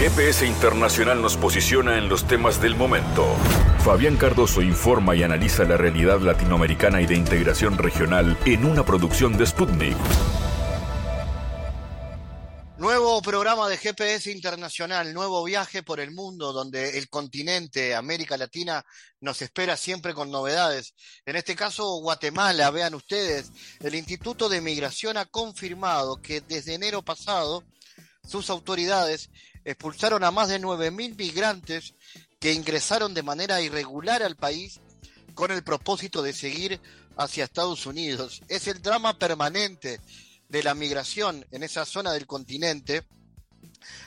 GPS Internacional nos posiciona en los temas del momento. Fabián Cardoso informa y analiza la realidad latinoamericana y de integración regional en una producción de Sputnik. Nuevo programa de GPS Internacional, nuevo viaje por el mundo donde el continente, América Latina, nos espera siempre con novedades. En este caso, Guatemala, vean ustedes, el Instituto de Migración ha confirmado que desde enero pasado sus autoridades expulsaron a más de 9.000 migrantes que ingresaron de manera irregular al país con el propósito de seguir hacia Estados Unidos. Es el drama permanente de la migración en esa zona del continente.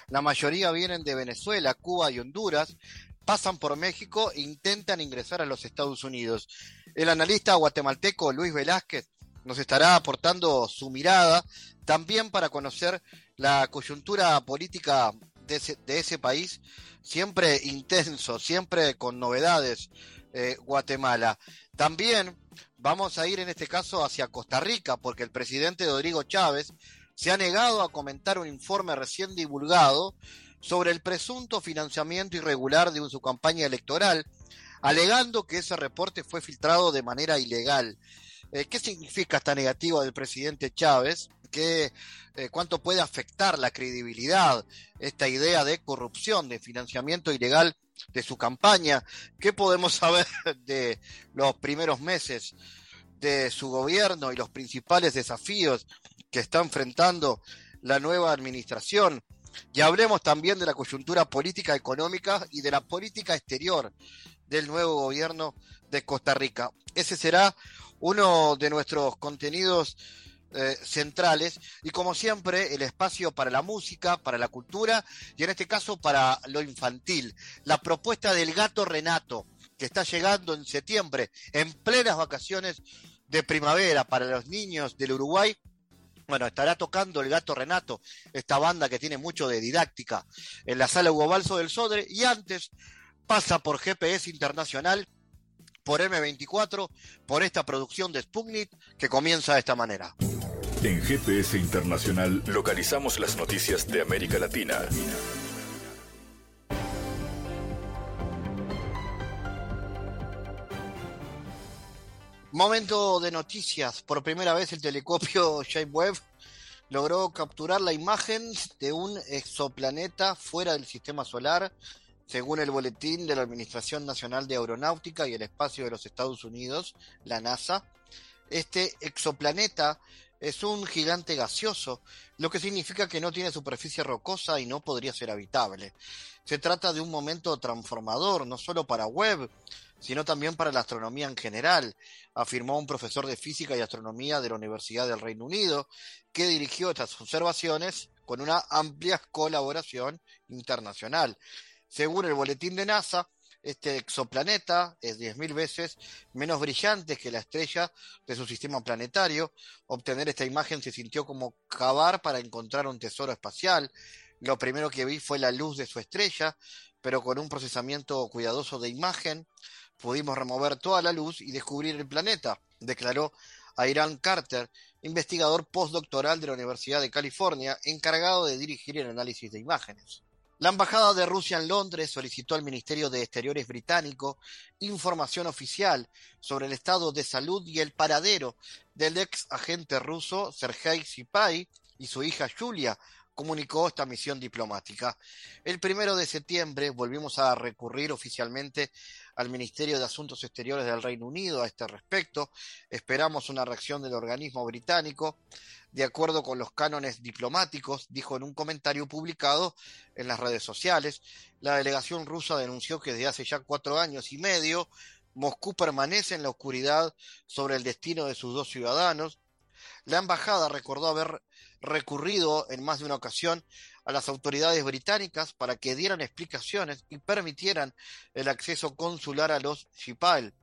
La mayoría vienen de Venezuela, Cuba y Honduras, pasan por México e intentan ingresar a los Estados Unidos. El analista guatemalteco Luis Velázquez nos estará aportando su mirada también para conocer la coyuntura política de ese, país, siempre intenso, siempre con novedades, eh, Guatemala. También vamos a ir en este caso hacia Costa Rica, porque el presidente Rodrigo Chávez se ha negado a comentar un informe recién divulgado sobre el presunto financiamiento irregular de su campaña electoral, alegando que ese reporte fue filtrado de manera ilegal. Eh, ¿Qué significa esta negativa del presidente Chávez? ¿Qué, eh, ¿Cuánto puede afectar la credibilidad esta idea de corrupción, de financiamiento ilegal de su campaña? ¿Qué podemos saber de los primeros meses de su gobierno y los principales desafíos que está enfrentando la nueva administración? Y hablemos también de la coyuntura política económica y de la política exterior del nuevo gobierno de Costa Rica. Ese será uno de nuestros contenidos eh, centrales y como siempre el espacio para la música, para la cultura y en este caso para lo infantil. La propuesta del gato Renato que está llegando en septiembre en plenas vacaciones de primavera para los niños del Uruguay. Bueno, estará tocando el gato Renato, esta banda que tiene mucho de didáctica en la sala Hugo Balso del Sodre y antes pasa por GPS Internacional por M24, por esta producción de Sputnik que comienza de esta manera. En GPS Internacional localizamos las noticias de América Latina. Momento de noticias. Por primera vez el telescopio Webb logró capturar la imagen de un exoplaneta fuera del sistema solar según el boletín de la Administración Nacional de Aeronáutica y el Espacio de los Estados Unidos, la NASA, este exoplaneta es un gigante gaseoso, lo que significa que no tiene superficie rocosa y no podría ser habitable. Se trata de un momento transformador, no solo para Webb, sino también para la astronomía en general, afirmó un profesor de física y astronomía de la Universidad del Reino Unido, que dirigió estas observaciones con una amplia colaboración internacional. Según el boletín de NASA, este exoplaneta es 10.000 veces menos brillante que la estrella de su sistema planetario. Obtener esta imagen se sintió como cavar para encontrar un tesoro espacial. Lo primero que vi fue la luz de su estrella, pero con un procesamiento cuidadoso de imagen pudimos remover toda la luz y descubrir el planeta, declaró Airan Carter, investigador postdoctoral de la Universidad de California, encargado de dirigir el análisis de imágenes. La Embajada de Rusia en Londres solicitó al Ministerio de Exteriores británico información oficial sobre el estado de salud y el paradero del ex agente ruso Sergei Sipai y su hija Julia, comunicó esta misión diplomática. El primero de septiembre volvimos a recurrir oficialmente al Ministerio de Asuntos Exteriores del Reino Unido a este respecto. Esperamos una reacción del organismo británico de acuerdo con los cánones diplomáticos, dijo en un comentario publicado en las redes sociales. La delegación rusa denunció que desde hace ya cuatro años y medio Moscú permanece en la oscuridad sobre el destino de sus dos ciudadanos. La embajada recordó haber recurrido en más de una ocasión a las autoridades británicas para que dieran explicaciones y permitieran el acceso consular a los Shipal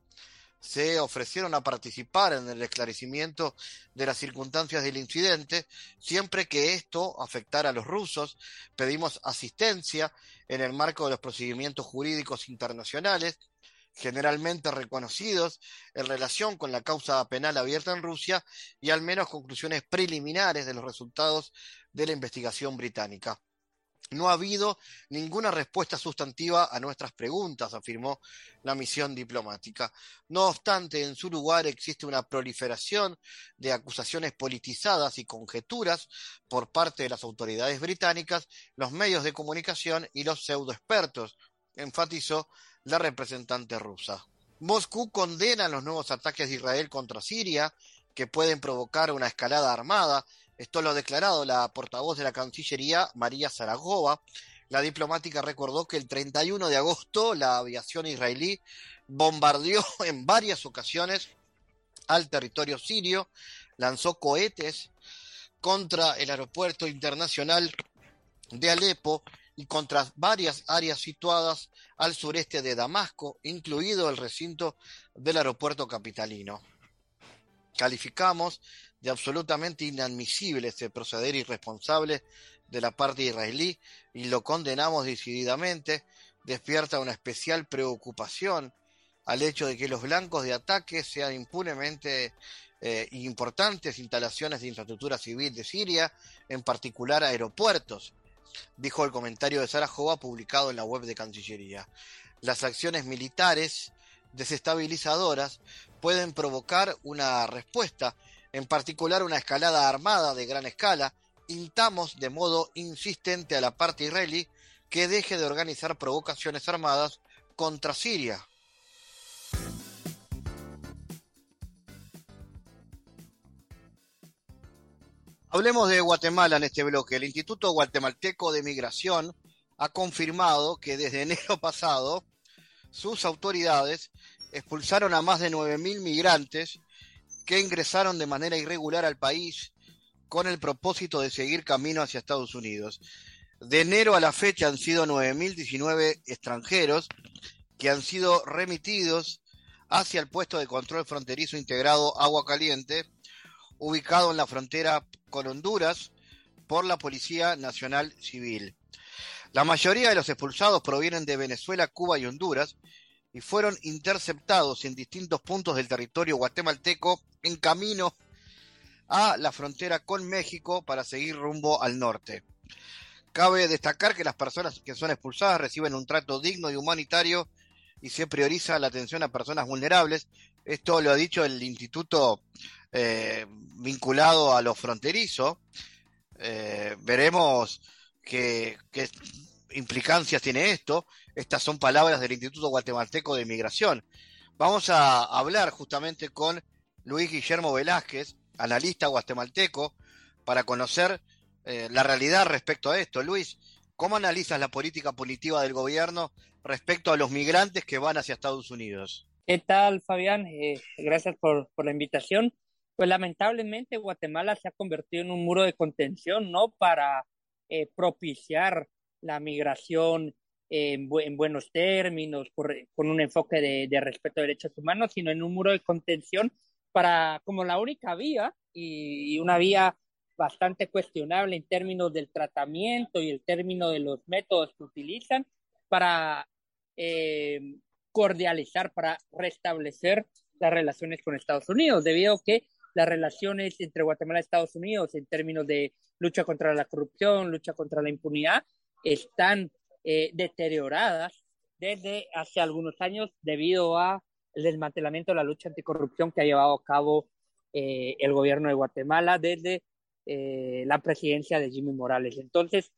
se ofrecieron a participar en el esclarecimiento de las circunstancias del incidente, siempre que esto afectara a los rusos. Pedimos asistencia en el marco de los procedimientos jurídicos internacionales, generalmente reconocidos en relación con la causa penal abierta en Rusia y al menos conclusiones preliminares de los resultados de la investigación británica. No ha habido ninguna respuesta sustantiva a nuestras preguntas, afirmó la misión diplomática. No obstante, en su lugar existe una proliferación de acusaciones politizadas y conjeturas por parte de las autoridades británicas, los medios de comunicación y los pseudoexpertos, enfatizó la representante rusa. Moscú condena los nuevos ataques de Israel contra Siria, que pueden provocar una escalada armada esto lo ha declarado la portavoz de la Cancillería, María Zaragova. La diplomática recordó que el 31 de agosto la aviación israelí bombardeó en varias ocasiones al territorio sirio, lanzó cohetes contra el aeropuerto internacional de Alepo y contra varias áreas situadas al sureste de Damasco, incluido el recinto del aeropuerto capitalino. Calificamos de absolutamente inadmisible este proceder irresponsable de la parte israelí y lo condenamos decididamente, despierta una especial preocupación al hecho de que los blancos de ataque sean impunemente eh, importantes instalaciones de infraestructura civil de Siria, en particular aeropuertos, dijo el comentario de Sarajova publicado en la web de Cancillería. Las acciones militares desestabilizadoras pueden provocar una respuesta en particular una escalada armada de gran escala, intamos de modo insistente a la parte israelí que deje de organizar provocaciones armadas contra Siria. Hablemos de Guatemala en este bloque. El Instituto Guatemalteco de Migración ha confirmado que desde enero pasado sus autoridades expulsaron a más de 9.000 migrantes que ingresaron de manera irregular al país con el propósito de seguir camino hacia Estados Unidos. De enero a la fecha han sido 9.019 extranjeros que han sido remitidos hacia el puesto de control fronterizo integrado Agua Caliente, ubicado en la frontera con Honduras por la Policía Nacional Civil. La mayoría de los expulsados provienen de Venezuela, Cuba y Honduras y fueron interceptados en distintos puntos del territorio guatemalteco en camino a la frontera con México para seguir rumbo al norte. Cabe destacar que las personas que son expulsadas reciben un trato digno y humanitario y se prioriza la atención a personas vulnerables. Esto lo ha dicho el instituto eh, vinculado a lo fronterizo. Eh, veremos qué, implicancias tiene esto. Estas son palabras del Instituto Guatemalteco de Migración. Vamos a hablar justamente con Luis Guillermo Velázquez, analista guatemalteco, para conocer eh, la realidad respecto a esto. Luis, ¿cómo analizas la política punitiva del gobierno respecto a los migrantes que van hacia Estados Unidos? ¿Qué tal, Fabián? Eh, gracias por, la invitación. Pues lamentablemente Guatemala se ha convertido en un muro de contención, ¿no? Para eh, propiciar la migración en, buenos términos, con un enfoque de, respeto a derechos humanos, sino en un muro de contención para como la única vía y, una vía bastante cuestionable en términos del tratamiento y el término de los métodos que utilizan para eh, cordializar, para restablecer las relaciones con Estados Unidos, debido a que las relaciones entre Guatemala y Estados Unidos en términos de lucha contra la corrupción, lucha contra la impunidad, están eh, deterioradas desde hace algunos años debido a el desmantelamiento de la lucha anticorrupción que ha llevado a cabo eh, el gobierno de Guatemala desde eh, la presidencia de Jimmy Morales. Entonces,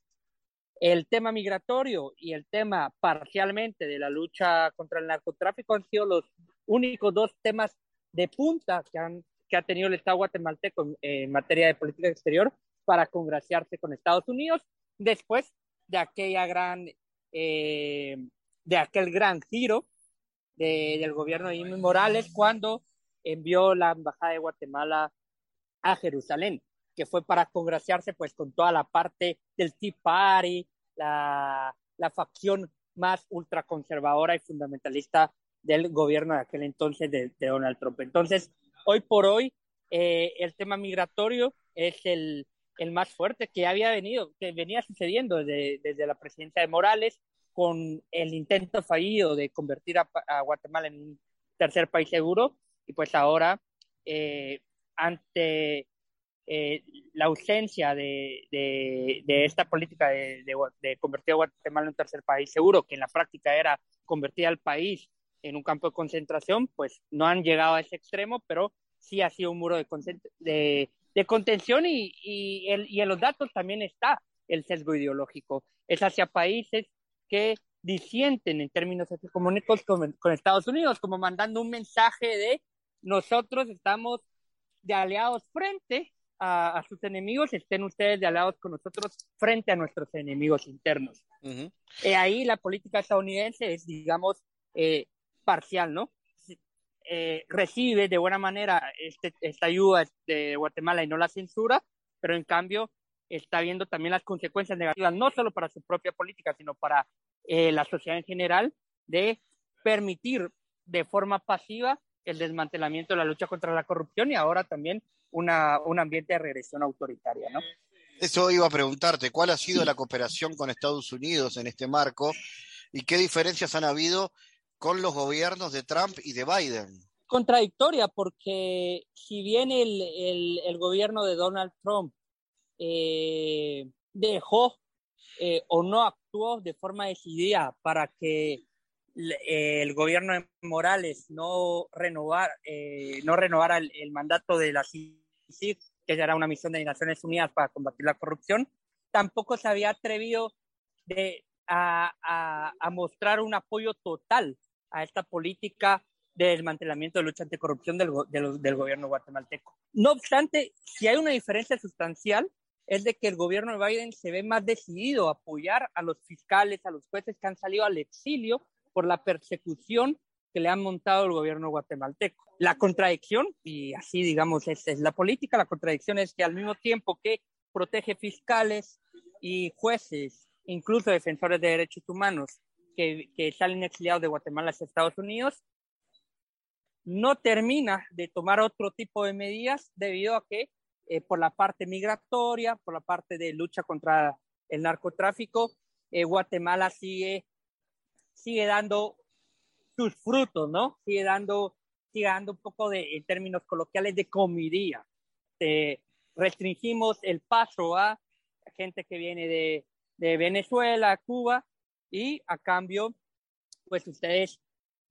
el tema migratorio y el tema parcialmente de la lucha contra el narcotráfico han sido los únicos dos temas de punta que, han, que ha tenido el Estado guatemalteco en materia de política exterior para congraciarse con Estados Unidos. Después de aquella gran, eh, de aquel gran giro del gobierno de Jimmy Morales cuando envió la embajada de Guatemala a Jerusalén, que fue para congraciarse pues con toda la parte del Tea Party, la, la facción más ultraconservadora y fundamentalista del gobierno de aquel entonces de, Donald Trump. Entonces, hoy por hoy, eh, el tema migratorio es el, el más fuerte que había venido, que venía sucediendo desde, desde la presidencia de Morales, con el intento fallido de convertir a, Guatemala en un tercer país seguro, y pues ahora, eh, ante eh, la ausencia de, de, esta política de, de, convertir a Guatemala en un tercer país seguro, que en la práctica era convertir al país en un campo de concentración, pues no han llegado a ese extremo, pero sí ha sido un muro de, de, contención y, y, el, y en los datos también está el sesgo ideológico. Es hacia países que disienten en términos económicos con, con Estados Unidos, como mandando un mensaje de nosotros estamos de aliados frente a, sus enemigos, estén ustedes de aliados con nosotros frente a nuestros enemigos internos. Eh, ahí la política estadounidense es, digamos, eh, parcial, ¿no? Eh, recibe de buena manera este, esta ayuda de Guatemala y no la censura, pero en cambio está viendo también las consecuencias negativas, no solo para su propia política, sino para la sociedad en general, de permitir de forma pasiva el desmantelamiento de la lucha contra la corrupción y ahora también una, un ambiente de regresión autoritaria, ¿no? Eso iba a preguntarte, ¿cuál ha sido la cooperación con Estados Unidos en este marco y qué diferencias han habido con los gobiernos de Trump y de Biden? Contradictoria, porque si bien el, el, el gobierno de Donald Trump eh, dejó eh, o no actuó de forma decidida para que el gobierno de Morales no renovar eh, no renovara el, mandato de la que era una misión de Naciones Unidas para combatir la corrupción, tampoco se había atrevido de, a, a, mostrar un apoyo total a esta política de desmantelamiento de lucha anticorrupción del, del, gobierno guatemalteco. No obstante, si hay una diferencia sustancial, es de que el gobierno de Biden se ve más decidido a apoyar a los fiscales, a los jueces que han salido al exilio por la persecución que le han montado el gobierno guatemalteco. La contradicción, y así digamos, es, es la política, la contradicción es que al mismo tiempo que protege fiscales y jueces, incluso defensores de derechos humanos, que, que salen exiliados de Guatemala hacia Estados Unidos, no termina de tomar otro tipo de medidas debido a que eh, por la parte migratoria, por la parte de lucha contra el narcotráfico, eh, Guatemala sigue, sigue dando sus frutos, ¿no? Sigue dando, sigue dando un poco de, en términos coloquiales, de comidía. restringimos el paso a gente que viene de, de Venezuela, Cuba, y a cambio, pues ustedes,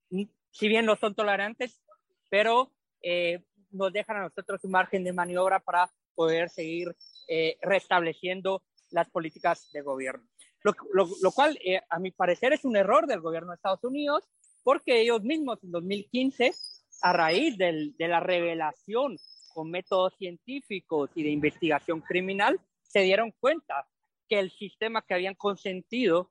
si bien no son tolerantes, pero eh, nos dejan a nosotros un margen de maniobra para poder seguir eh, restableciendo las políticas de gobierno. Lo, lo, lo cual, eh, a mi parecer, es un error del gobierno de Estados Unidos, porque ellos mismos en 2015, a raíz del, de la revelación con métodos científicos y de investigación criminal, se dieron cuenta que el sistema que habían consentido,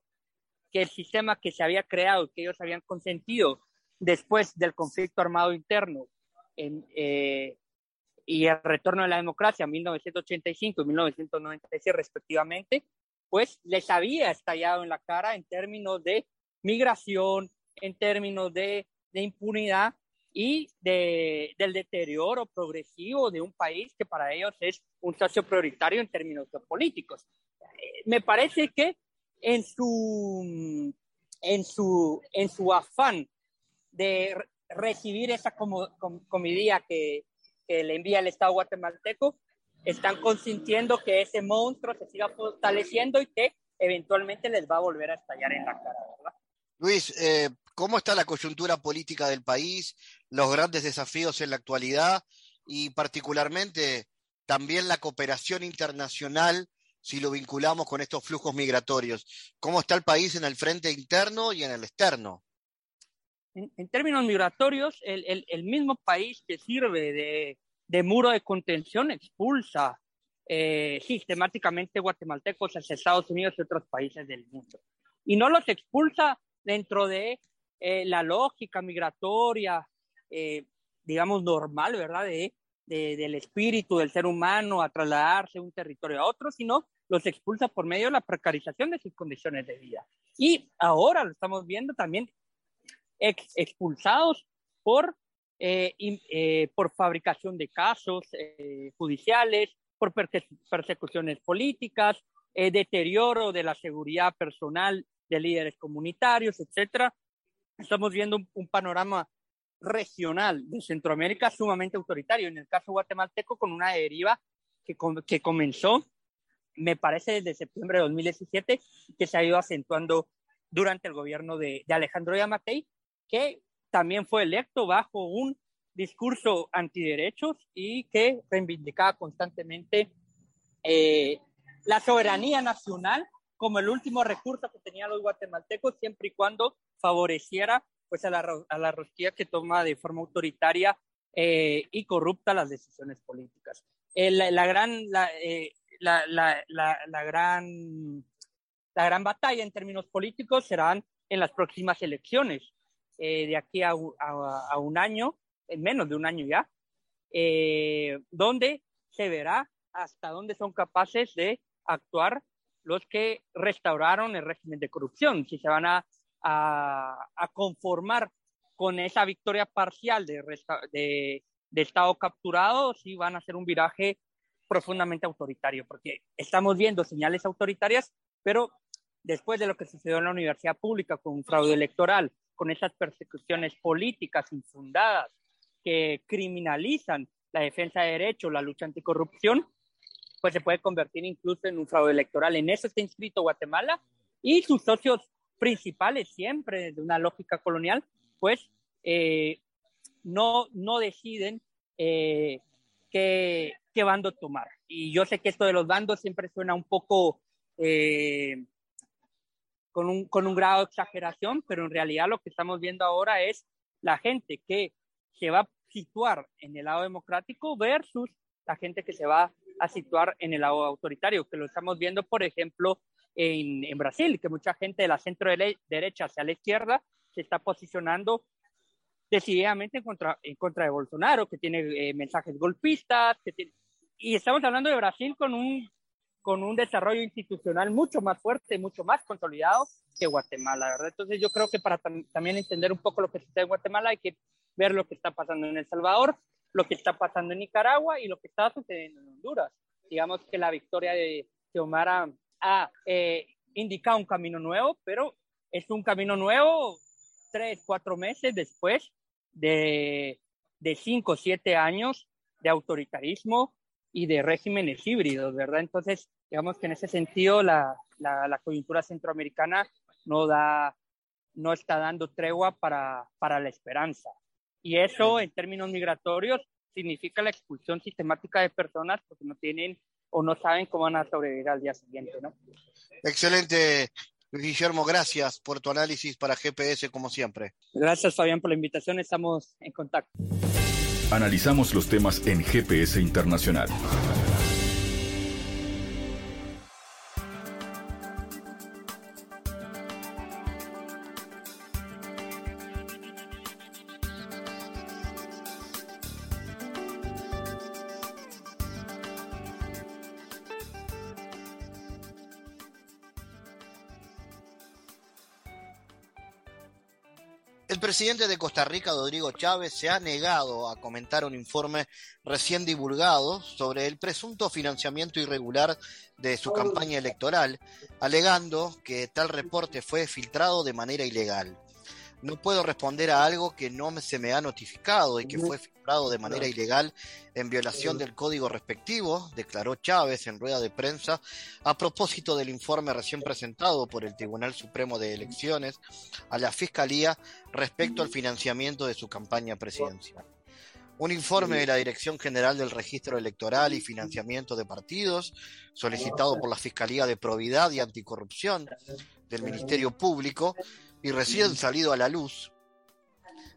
que el sistema que se había creado, que ellos habían consentido después del conflicto armado interno en, eh, y el retorno de la democracia en 1985 y 1996 respectivamente, pues les había estallado en la cara en términos de migración, en términos de, de impunidad y de, del deterioro progresivo de un país que para ellos es un socio prioritario en términos políticos. Eh, me parece que en su, en su, en su afán de recibir esa comidía que, que le envía el Estado guatemalteco, están consintiendo que ese monstruo se siga fortaleciendo y que eventualmente les va a volver a estallar en la cara, ¿verdad? Luis, eh, ¿cómo está la coyuntura política del país, los grandes desafíos en la actualidad y particularmente también la cooperación internacional si lo vinculamos con estos flujos migratorios? ¿Cómo está el país en el frente interno y en el externo? En, términos migratorios, el, mismo país que sirve de, de muro de contención expulsa eh, sistemáticamente guatemaltecos hacia Estados Unidos y otros países del mundo. Y no los expulsa dentro de eh, la lógica migratoria, eh, digamos, normal, ¿verdad? De, de, del espíritu del ser humano a trasladarse de un territorio a otro, sino los expulsa por medio de la precarización de sus condiciones de vida. Y ahora lo estamos viendo también ex, expulsados por, eh, eh, por fabricación de casos eh, judiciales, por persecuciones políticas, deterioro de la seguridad personal de líderes comunitarios, etcétera. Estamos viendo un, panorama regional de Centroamérica sumamente autoritario, en el caso guatemalteco con una deriva que, que comenzó, me parece, desde septiembre de 2017, que se ha ido acentuando durante el gobierno de, Alejandro Yamatei, que también fue electo bajo un discurso antiderechos y que reivindicaba constantemente eh, la soberanía nacional como el último recurso que tenían los guatemaltecos, siempre y cuando favoreciera pues, a, la, a la rosquilla que toma de forma autoritaria eh, y corrupta las decisiones políticas. la, gran, eh, la, la, la, gran, la gran batalla en términos políticos serán en las próximas elecciones, eh, de aquí a, a, un año, en menos de un año ya, donde se verá hasta dónde son capaces de actuar los que restauraron el régimen de corrupción, si se van a, a, conformar con esa victoria parcial de, Estado capturado, si van a hacer un viraje profundamente autoritario, porque estamos viendo señales autoritarias, pero después de lo que sucedió en la universidad pública con un fraude electoral, con esas persecuciones políticas infundadas que criminalizan la defensa de derechos, la lucha anticorrupción, pues se puede convertir incluso en un fraude electoral. En eso está inscrito Guatemala y sus socios principales siempre de una lógica colonial, pues eh, no, no deciden eh, qué, qué, bando tomar. Y yo sé que esto de los bandos siempre suena un poco eh, con, un, con un grado de exageración, pero en realidad lo que estamos viendo ahora es la gente que se va a situar en el lado democrático versus la gente que se va a situar en el lado autoritario, que lo estamos viendo, por ejemplo, en, en Brasil, que mucha gente de la centro derecha hacia la izquierda se está posicionando decididamente en contra, en contra de Bolsonaro, que tiene eh, mensajes golpistas, que tiene, y estamos hablando de Brasil con un, con un desarrollo institucional mucho más fuerte, mucho más consolidado que Guatemala, ¿verdad? Entonces yo creo que para también entender un poco lo que sucede en Guatemala hay que ver lo que está pasando en El Salvador, lo que está pasando en Nicaragua y lo que está sucediendo en Honduras. Digamos que la victoria de Xiomara ha eh, indicado un camino nuevo, pero es un camino nuevo tres, cuatro meses después de, de cinco, siete años de autoritarismo y de regímenes híbridos, ¿verdad? Entonces, digamos que en ese sentido la, la, la coyuntura centroamericana no da, no está dando tregua para, para la esperanza. Y eso en términos migratorios significa la expulsión sistemática de personas porque no tienen o no saben cómo van a sobrevivir al día siguiente, ¿no? Excelente, Guillermo, gracias por tu análisis para GPS como siempre. Gracias, Fabián, por la invitación. Estamos en contacto. Analizamos los temas en GPS Internacional. Presidente de Costa Rica, Rodrigo Chávez, se ha negado a comentar un informe recién divulgado sobre el presunto financiamiento irregular de su campaña electoral, alegando que tal reporte fue filtrado de manera ilegal. No puedo responder a algo que no se me ha notificado y que fue filtrado de manera ilegal en violación del código respectivo, declaró Chávez en rueda de prensa a propósito del informe recién presentado por el Tribunal Supremo de Elecciones a la Fiscalía respecto al financiamiento de su campaña presidencial. Un informe de la Dirección General del Registro Electoral y Financiamiento de Partidos, solicitado por la Fiscalía de Probidad y Anticorrupción del Ministerio Público, y recién salido a la luz,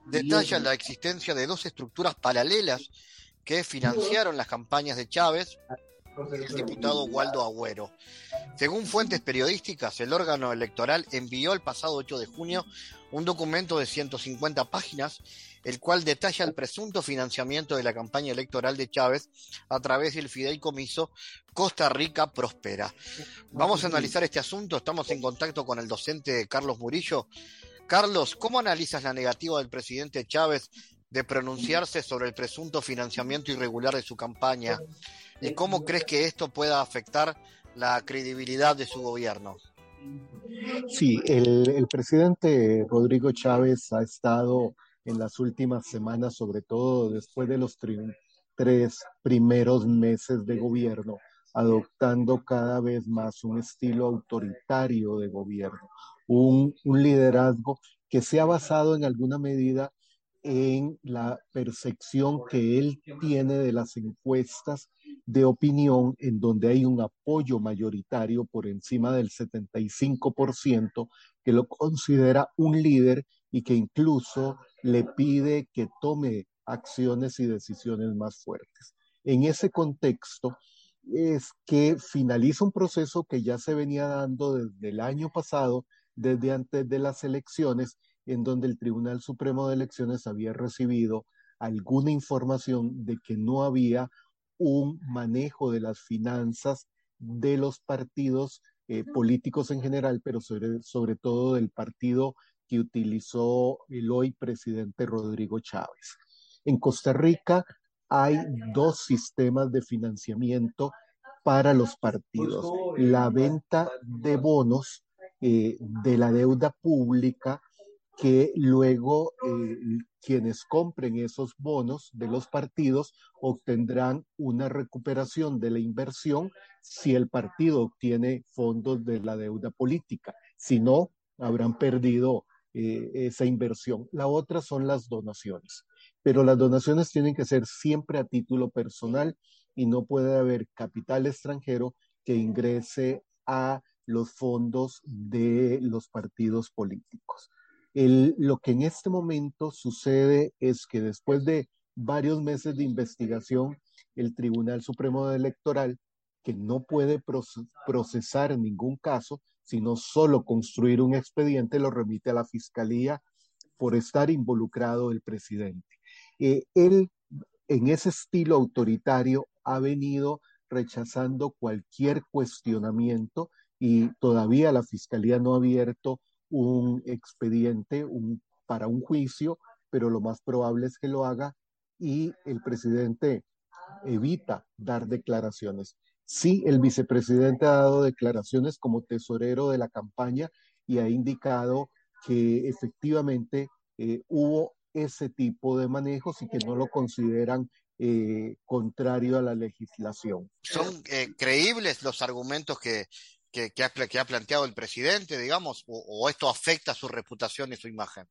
detalla la existencia de dos estructuras paralelas que financiaron las campañas de Chávez el diputado Waldo Agüero. Según fuentes periodísticas, el órgano electoral envió el pasado 8 de junio un documento de 150 páginas, el cual detalla el presunto financiamiento de la campaña electoral de Chávez a través del fideicomiso Costa Rica Prospera. Vamos a analizar este asunto. Estamos en contacto con el docente Carlos Murillo. Carlos, ¿cómo analizas la negativa del presidente Chávez de pronunciarse sobre el presunto financiamiento irregular de su campaña? ¿Y cómo crees que esto pueda afectar la credibilidad de su gobierno? Sí, el, presidente Rodrigo Chávez ha estado en las últimas semanas, sobre todo después de los tres primeros meses de gobierno, adoptando cada vez más un estilo autoritario de gobierno, un, un liderazgo que se ha basado en alguna medida en la percepción que él tiene de las encuestas de opinión en donde hay un apoyo mayoritario por encima del 75% que lo considera un líder y que incluso le pide que tome acciones y decisiones más fuertes. En ese contexto es que finaliza un proceso que ya se venía dando desde el año pasado, desde antes de las elecciones, en donde el Tribunal Supremo de Elecciones había recibido alguna información de que no había un manejo de las finanzas de los partidos eh, políticos en general, pero sobre, sobre todo del partido que utilizó el hoy presidente Rodrigo Chávez. En Costa Rica hay dos sistemas de financiamiento para los partidos. La venta de bonos eh, de la deuda pública que luego eh, quienes compren esos bonos de los partidos obtendrán una recuperación de la inversión si el partido obtiene fondos de la deuda política. Si no, habrán perdido eh, esa inversión. La otra son las donaciones, pero las donaciones tienen que ser siempre a título personal y no puede haber capital extranjero que ingrese a los fondos de los partidos políticos lo que en este momento sucede es que después de varios meses de investigación, el Tribunal Supremo Electoral, que no puede procesar ningún caso, sino solo construir un expediente, lo remite a la Fiscalía por estar involucrado el presidente. Eh, él, en ese estilo autoritario, ha venido rechazando cualquier cuestionamiento y todavía la Fiscalía no ha abierto un expediente para un juicio, pero lo más probable es que lo haga y el presidente evita dar declaraciones. Sí, el vicepresidente ha dado declaraciones como tesorero de la campaña y ha indicado que efectivamente eh, hubo ese tipo de manejos y que no lo consideran eh, contrario a la legislación. ¿Son eh, creíbles los argumentos que, que, ha, planteado el presidente, digamos, o, esto afecta su reputación y su imagen?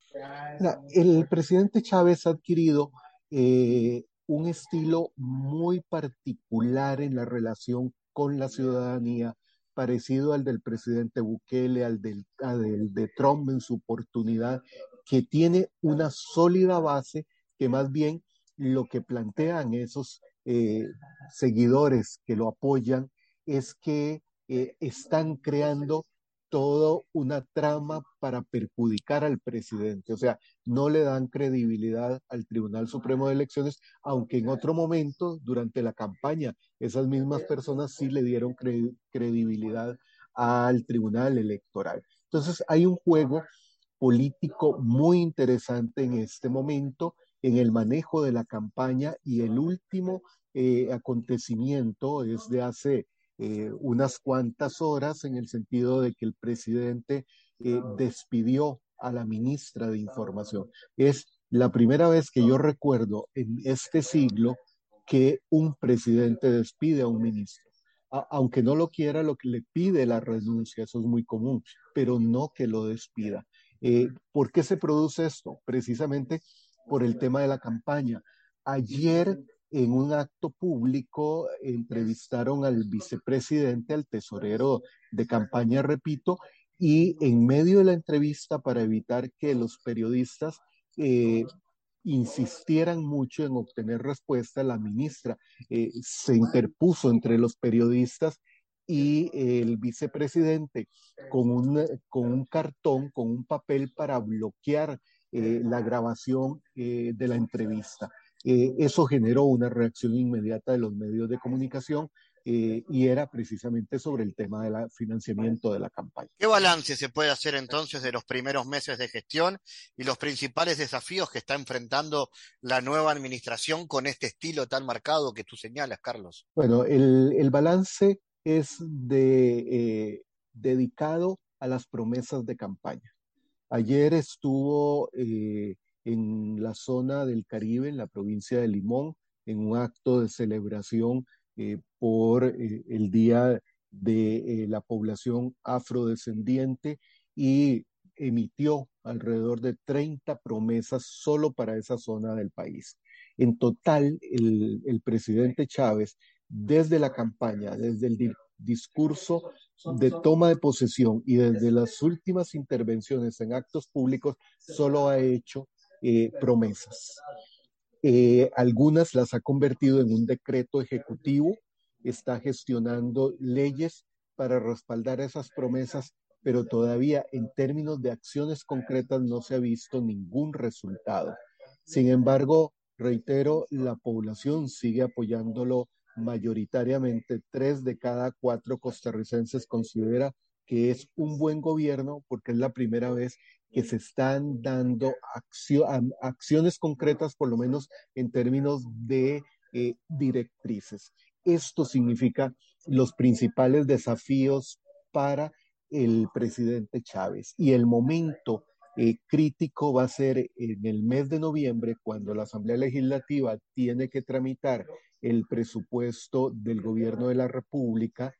el presidente Chávez ha adquirido eh, un estilo muy particular en la relación con la ciudadanía, parecido al del presidente Bukele, al del, de Trump en su oportunidad, que tiene una sólida base que más bien lo que plantean esos eh, seguidores que lo apoyan es que eh, están creando toda una trama para perjudicar al presidente. O sea, no le dan credibilidad al Tribunal Supremo de Elecciones, aunque en otro momento, durante la campaña, esas mismas personas sí le dieron credibilidad al Tribunal Electoral. Entonces, hay un juego político muy interesante en este momento en el manejo de la campaña y el último eh, acontecimiento es de hace eh, unas cuantas horas en el sentido de que el presidente eh, despidió a la ministra de Información. Es la primera vez que yo recuerdo en este siglo que un presidente despide a un ministro. aunque no lo quiera, lo que le pide la renuncia, eso es muy común, pero no que lo despida. Eh, ¿Por qué se produce esto? Precisamente por el tema de la campaña. Ayer en un acto público entrevistaron al vicepresidente, al tesorero de campaña, repito, y en medio de la entrevista, para evitar que los periodistas eh, insistieran mucho en obtener respuesta, la ministra eh, se interpuso entre los periodistas y el vicepresidente con un, con un cartón, con un papel para bloquear eh, la grabación de la entrevista. Eh, eso generó una reacción inmediata de los medios de comunicación eh, y era precisamente sobre el tema del financiamiento de la campaña. ¿Qué balance se puede hacer entonces de los primeros meses de gestión y los principales desafíos que está enfrentando la nueva administración con este estilo tan marcado que tú señalas, Carlos? Bueno, el, balance es de, eh, dedicado a las promesas de campaña. Ayer estuvo en la zona del Caribe, en la provincia de Limón, en un acto de celebración eh, por eh, el Día de la Población Afrodescendiente y emitió alrededor de 30 promesas solo para esa zona del país. En total, el presidente Chávez, desde la campaña, desde el discurso de toma de posesión y desde las últimas intervenciones en actos públicos, solo ha hecho eh, promesas. Eh, algunas las ha convertido en un decreto ejecutivo, está gestionando leyes para respaldar esas promesas, pero todavía en términos de acciones concretas no se ha visto ningún resultado. Sin embargo, reitero, la población sigue apoyándolo mayoritariamente. Tres de cada cuatro costarricenses considera que es un buen gobierno porque es la primera vez que se están dando acciones concretas, por lo menos en términos de eh, directrices. Esto significa los principales desafíos para el presidente Chávez y el momento eh, crítico va a ser en el mes de noviembre, cuando la Asamblea Legislativa tiene que tramitar el presupuesto del gobierno de la República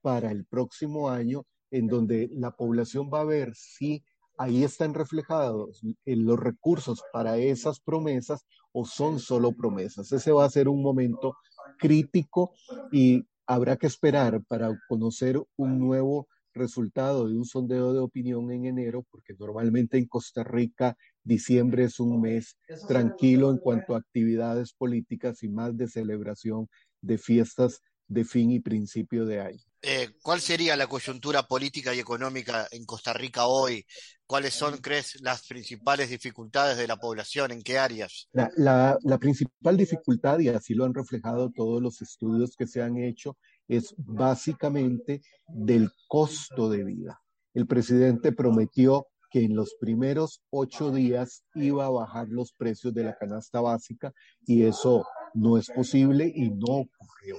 para el próximo año, en donde la población va a ver si ahí están reflejados los recursos para esas promesas o son solo promesas. Ese va a ser un momento crítico y habrá que esperar para conocer un nuevo resultado de un sondeo de opinión en enero, porque normalmente en Costa Rica diciembre es un mes tranquilo en cuanto a actividades políticas y más de celebración de fiestas de fin y principio de año. Eh, ¿Cuál sería la coyuntura política y económica en Costa Rica hoy? ¿Cuáles son, crees, las principales dificultades de la población? ¿En qué áreas? La, la, principal dificultad, y así lo han reflejado todos los estudios que se han hecho, es básicamente del costo de vida. El presidente prometió que en los primeros ocho días iba a bajar los precios de la canasta básica y eso no es posible y no ocurrió.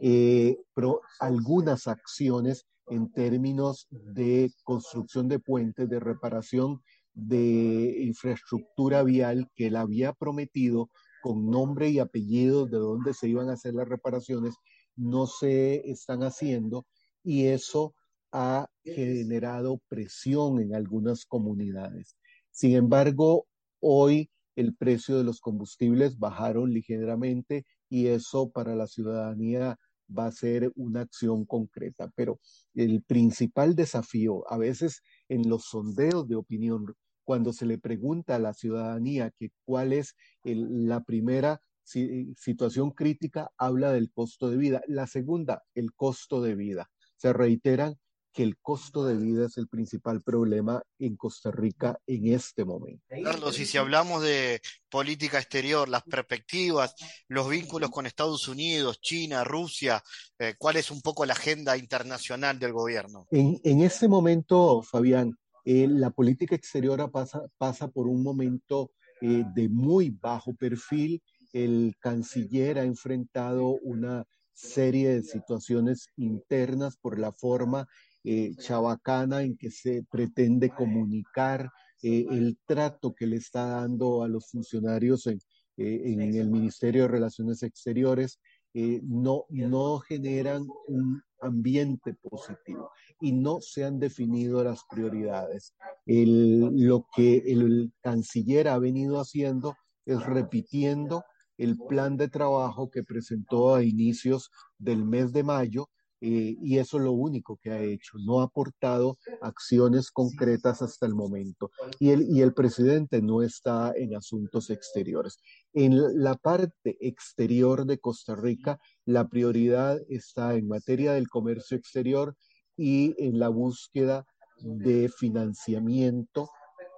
Eh, pero algunas acciones en términos de construcción de puentes, de reparación de infraestructura vial que él había prometido con nombre y apellido de dónde se iban a hacer las reparaciones, no se están haciendo y eso ha generado presión en algunas comunidades. Sin embargo, hoy el precio de los combustibles bajaron ligeramente y eso para la ciudadanía va a ser una acción concreta. Pero el principal desafío, a veces en los sondeos de opinión, cuando se le pregunta a la ciudadanía que cuál es la primera situación crítica, habla del costo de vida. La segunda, el costo de vida. Se reiteran que el costo de vida es el principal problema en Costa Rica en este momento. Carlos, y si hablamos de política exterior, las perspectivas, los vínculos con Estados Unidos, China, Rusia, eh, ¿cuál es un poco la agenda internacional del gobierno? En, en este momento, Fabián, eh, la política exterior pasa, pasa por un momento eh, de muy bajo perfil. El canciller ha enfrentado una serie de situaciones internas por la forma eh, chabacana en que se pretende comunicar eh, el trato que le está dando a los funcionarios en, eh, en el Ministerio de Relaciones Exteriores, no, no generan un ambiente positivo y no se han definido las prioridades. El, lo que el canciller ha venido haciendo es repitiendo el plan de trabajo que presentó a inicios del mes de mayo eh, y eso es lo único que ha hecho, no ha aportado acciones concretas hasta el momento. Y el, y el presidente no está en asuntos exteriores. En la parte exterior de Costa Rica, la prioridad está en materia del comercio exterior y en la búsqueda de financiamiento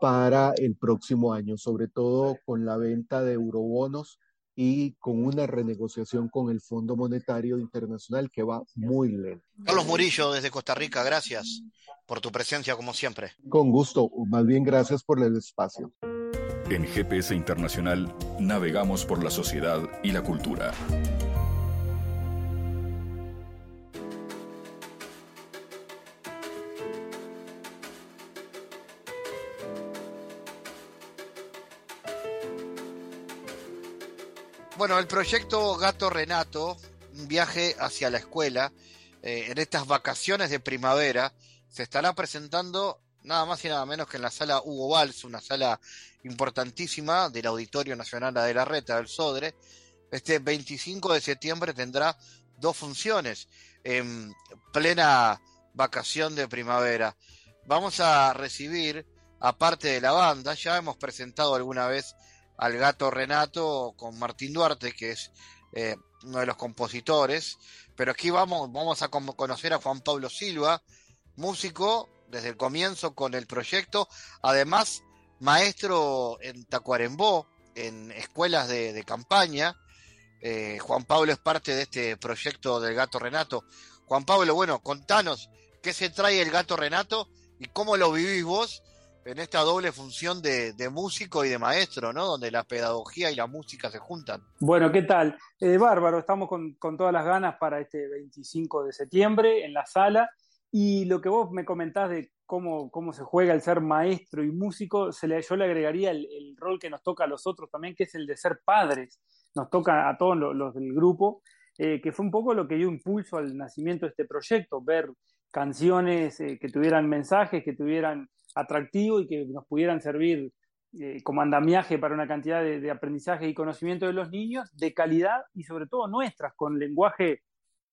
para el próximo año, sobre todo con la venta de eurobonos y con una renegociación con el Fondo Monetario Internacional que va muy lento. Carlos Murillo desde Costa Rica, gracias por tu presencia como siempre. Con gusto, más bien gracias por el espacio. En GPS Internacional navegamos por la sociedad y la cultura. Bueno, el proyecto Gato Renato, un viaje hacia la escuela, eh, en estas vacaciones de primavera, se estará presentando nada más y nada menos que en la sala Hugo Valls, una sala importantísima del Auditorio Nacional de la Reta del Sodre. Este 25 de septiembre tendrá dos funciones en plena vacación de primavera. Vamos a recibir, aparte de la banda, ya hemos presentado alguna vez al gato Renato con Martín Duarte, que es eh, uno de los compositores, pero aquí vamos, vamos a conocer a Juan Pablo Silva, músico desde el comienzo con el proyecto, además maestro en Tacuarembó, en escuelas de, campaña. Eh, Juan Pablo es parte de este proyecto del gato Renato. Juan Pablo, bueno, contanos qué se trae el gato Renato y cómo lo vivís vos en esta doble función de, músico y de maestro, ¿no? Donde la pedagogía y la música se juntan. Bueno, ¿qué tal? Eh, bárbaro, estamos con, todas las ganas para este 25 de septiembre en la sala. Y lo que vos me comentás de cómo, cómo se juega el ser maestro y músico, se le, yo le agregaría el, rol que nos toca a los otros también, que es el de ser padres. Nos toca a todos los, del grupo, eh, que fue un poco lo que dio impulso al nacimiento de este proyecto, ver canciones eh, que tuvieran mensajes, que tuvieran atractivo y que nos pudieran servir eh, como andamiaje para una cantidad de, aprendizaje y conocimiento de los niños, de calidad y sobre todo nuestras, con lenguaje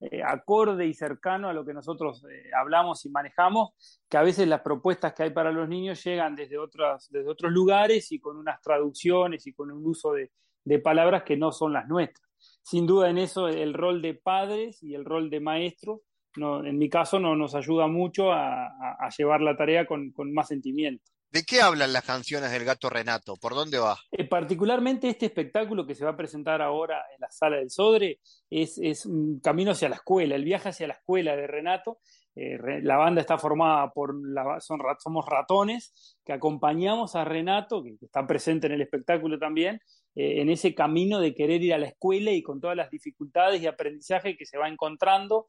eh, acorde y cercano a lo que nosotros eh, hablamos y manejamos, que a veces las propuestas que hay para los niños llegan desde, otras, desde otros lugares y con unas traducciones y con un uso de, de palabras que no son las nuestras. Sin duda en eso el rol de padres y el rol de maestros no, en mi caso no nos ayuda mucho a, llevar la tarea con, más sentimiento. ¿De qué hablan las canciones del gato Renato? ¿Por dónde va? Eh, particularmente este espectáculo que se va a presentar ahora en la sala del Sodre es, un camino hacia la escuela, el viaje hacia la escuela de Renato. Eh, la banda está formada por, son, somos ratones que acompañamos a Renato, que, está presente en el espectáculo también, eh, en ese camino de querer ir a la escuela y con todas las dificultades y aprendizaje que se va encontrando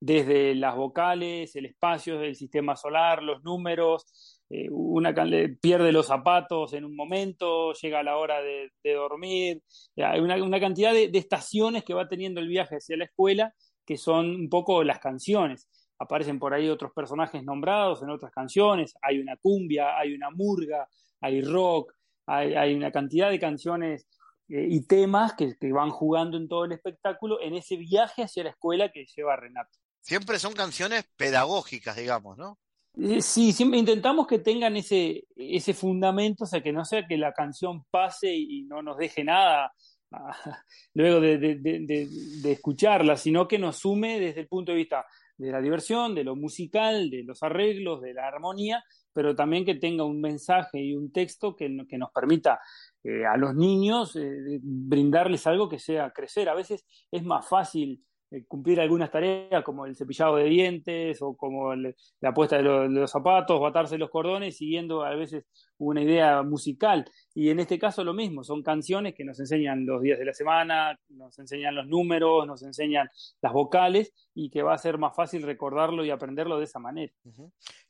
desde las vocales, el espacio del sistema solar, los números, eh, una pierde los zapatos en un momento, llega la hora de, dormir, hay una, cantidad de, estaciones que va teniendo el viaje hacia la escuela que son un poco las canciones. Aparecen por ahí otros personajes nombrados en otras canciones, hay una cumbia, hay una murga, hay rock, hay una cantidad de canciones eh, y temas que, van jugando en todo el espectáculo en ese viaje hacia la escuela que lleva Renato. Siempre son canciones pedagógicas, digamos, ¿no? Eh, sí, siempre intentamos que tengan ese, ese fundamento, o sea, que no sea que la canción pase y no nos deje nada ah, luego de, de, escucharla, sino que nos sume desde el punto de vista de la diversión, de lo musical, de los arreglos, de la armonía, pero también que tenga un mensaje y un texto que, que nos permita eh, a los niños eh, brindarles algo que sea crecer. A veces es más fácil eh, cumplir algunas tareas como el cepillado de dientes o como la puesta de, los zapatos o atarse los cordones siguiendo a veces una idea musical. Y en este caso lo mismo, son canciones que nos enseñan los días de la semana, nos enseñan los números, nos enseñan las vocales y que va a ser más fácil recordarlo y aprenderlo de esa manera.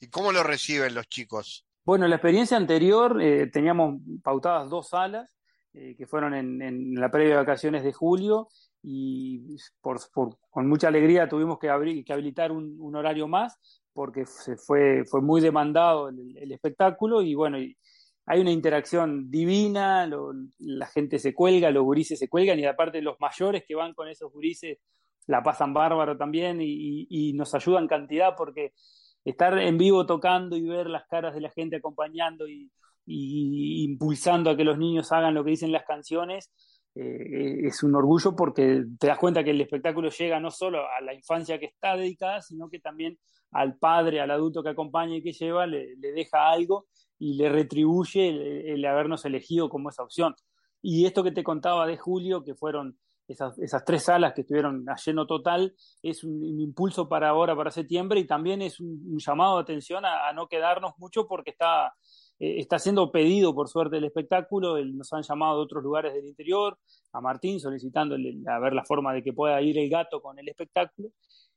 ¿Y cómo lo reciben los chicos? Bueno, la experiencia anterior eh, teníamos pautadas dos salas eh, que fueron en, la previa vacaciones de julio y con mucha alegría tuvimos que, abrir, que habilitar un, horario más porque se fue, fue muy demandado el, espectáculo y bueno, hay una interacción divina, la gente se cuelga, los gurises se cuelgan y aparte los mayores que van con esos gurises la pasan bárbaro también y, y nos ayudan cantidad porque estar en vivo tocando y ver las caras de la gente acompañando y, impulsando a que los niños hagan lo que dicen las canciones, eh, es un orgullo porque te das cuenta que el espectáculo llega no solo a la infancia que está dedicada, sino que también al padre, al adulto que acompaña y que lleva, le, deja algo y le retribuye el, habernos elegido como esa opción. Y esto que te contaba de Julio, que fueron esas, esas, tres salas que estuvieron a lleno total, es un, impulso para ahora, para septiembre, y también es un, llamado de atención a, no quedarnos mucho porque está, eh, está siendo pedido, por suerte, el espectáculo. nos han llamado de otros lugares del interior, a Martín solicitándole a ver la forma de que pueda ir el gato con el espectáculo.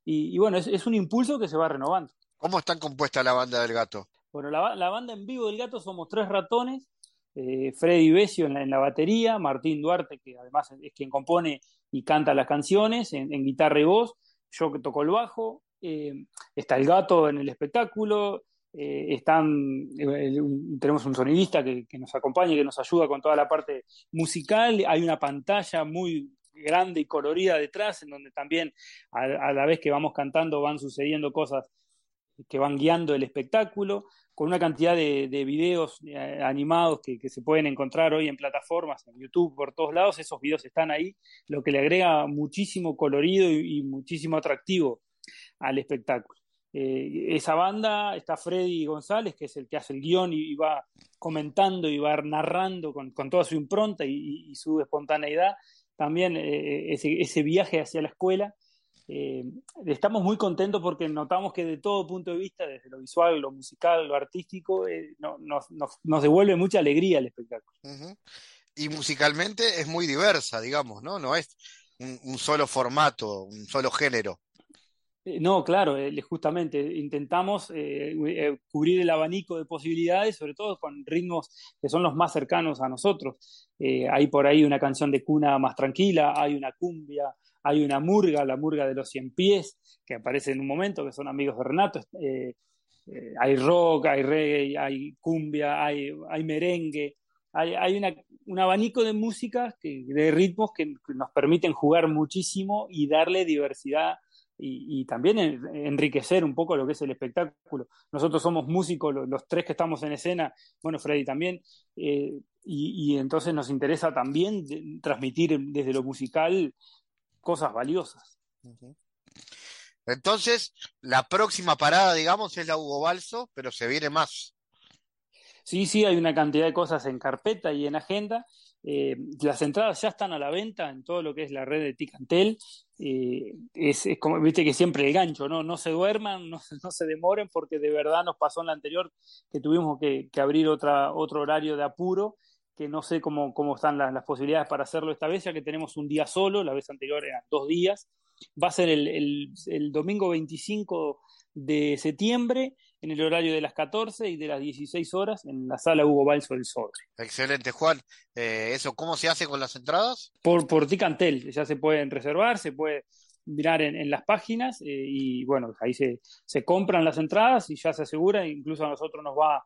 Y, bueno, es, es, un impulso que se va renovando. ¿Cómo está compuesta la banda del gato? Bueno, la, la banda en vivo del gato somos tres ratones eh, Freddy Besio en la, batería, Martín Duarte, que además es quien compone y canta las canciones en, guitarra y voz, yo que toco el bajo, eh, está el gato en el espectáculo, eh, están, tenemos un sonidista que, nos acompaña, que nos ayuda con toda la parte musical, hay una pantalla muy grande y colorida detrás, en donde también a, la vez que vamos cantando van sucediendo cosas que van guiando el espectáculo, con una cantidad de, videos eh, animados que, se pueden encontrar hoy en plataformas, en YouTube, por todos lados, esos videos están ahí, lo que le agrega muchísimo colorido y, muchísimo atractivo al espectáculo. Eh, esa banda está Freddy González, que es el que hace el guion y, va comentando y va narrando con, toda su impronta y, su espontaneidad también eh, ese, viaje hacia la escuela eh, estamos muy contentos porque notamos que de todo punto de vista, desde lo visual, lo musical, lo artístico, eh, nos, devuelve mucha alegría el espectáculo. Y musicalmente es muy diversa, digamos, ¿no? No es un, solo formato, un solo género. Eh, no, claro, justamente intentamos cubrir el abanico de posibilidades, sobre todo con ritmos que son los más cercanos a nosotros. hay por ahí una canción de cuna más tranquila, hay una cumbia, hay una murga, la murga de los cien pies, que aparece en un momento, que son amigos de Renato. Eh, eh, hay rock, hay reggae, hay cumbia, hay, merengue. Hay, un abanico de músicas, de ritmos que, nos permiten jugar muchísimo y darle diversidad y, también enriquecer un poco lo que es el espectáculo. Nosotros somos músicos, los, tres que estamos en escena, bueno, Freddy también, eh, y, entonces nos interesa también transmitir desde lo musical cosas valiosas. Entonces, la próxima parada, digamos, es la Hugo Balso, pero se viene más. Sí, sí, hay una cantidad de cosas en carpeta y en agenda. Eh, las entradas ya están a la venta en todo lo que es la red de Ticantel. Eh, es, como, viste que siempre el gancho, ¿no? No se duerman, no, no, se demoren, porque de verdad nos pasó en la anterior que tuvimos que, que abrir otra, otro horario de apuro que no sé cómo, cómo están las, posibilidades para hacerlo esta vez, ya que tenemos un día solo, la vez anterior eran dos días. Va a ser el, domingo 25 de septiembre, en el horario de las 14 y de las 16 horas, en la sala Hugo Balso del Sobre. Excelente, Juan. Eh, ¿Eso cómo se hace con las entradas? Por, por Ticantel, ya se pueden reservar, se puede mirar en, las páginas eh, y bueno, ahí se, se compran las entradas y ya se asegura, incluso a nosotros nos va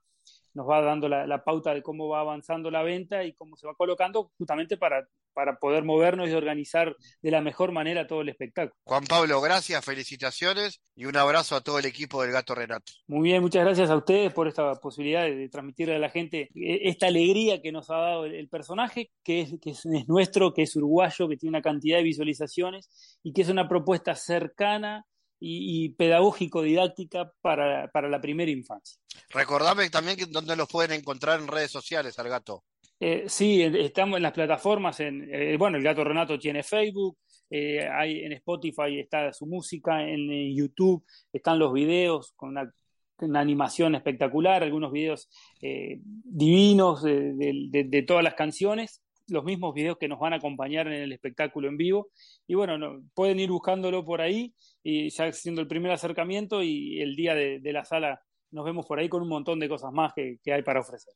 nos va dando la, pauta de cómo va avanzando la venta y cómo se va colocando justamente para, para poder movernos y organizar de la mejor manera todo el espectáculo. Juan Pablo, gracias, felicitaciones y un abrazo a todo el equipo del Gato Renato. Muy bien, muchas gracias a ustedes por esta posibilidad de, transmitirle a la gente eh, esta alegría que nos ha dado el, personaje, que, es, que es, nuestro, que es uruguayo, que tiene una cantidad de visualizaciones y que es una propuesta cercana y, pedagógico-didáctica para, la primera infancia. Recordame también que dónde los pueden encontrar en redes sociales al gato. Eh, sí, estamos en las plataformas, en, eh, bueno, el gato Renato tiene Facebook, eh, hay en Spotify está su música, en, YouTube están los videos con una, animación espectacular, algunos videos divinos de, todas las canciones los mismos videos que nos van a acompañar en el espectáculo en vivo. Y bueno, pueden ir buscándolo por ahí y ya haciendo el primer acercamiento y el día de, la sala nos vemos por ahí con un montón de cosas más que hay para ofrecer.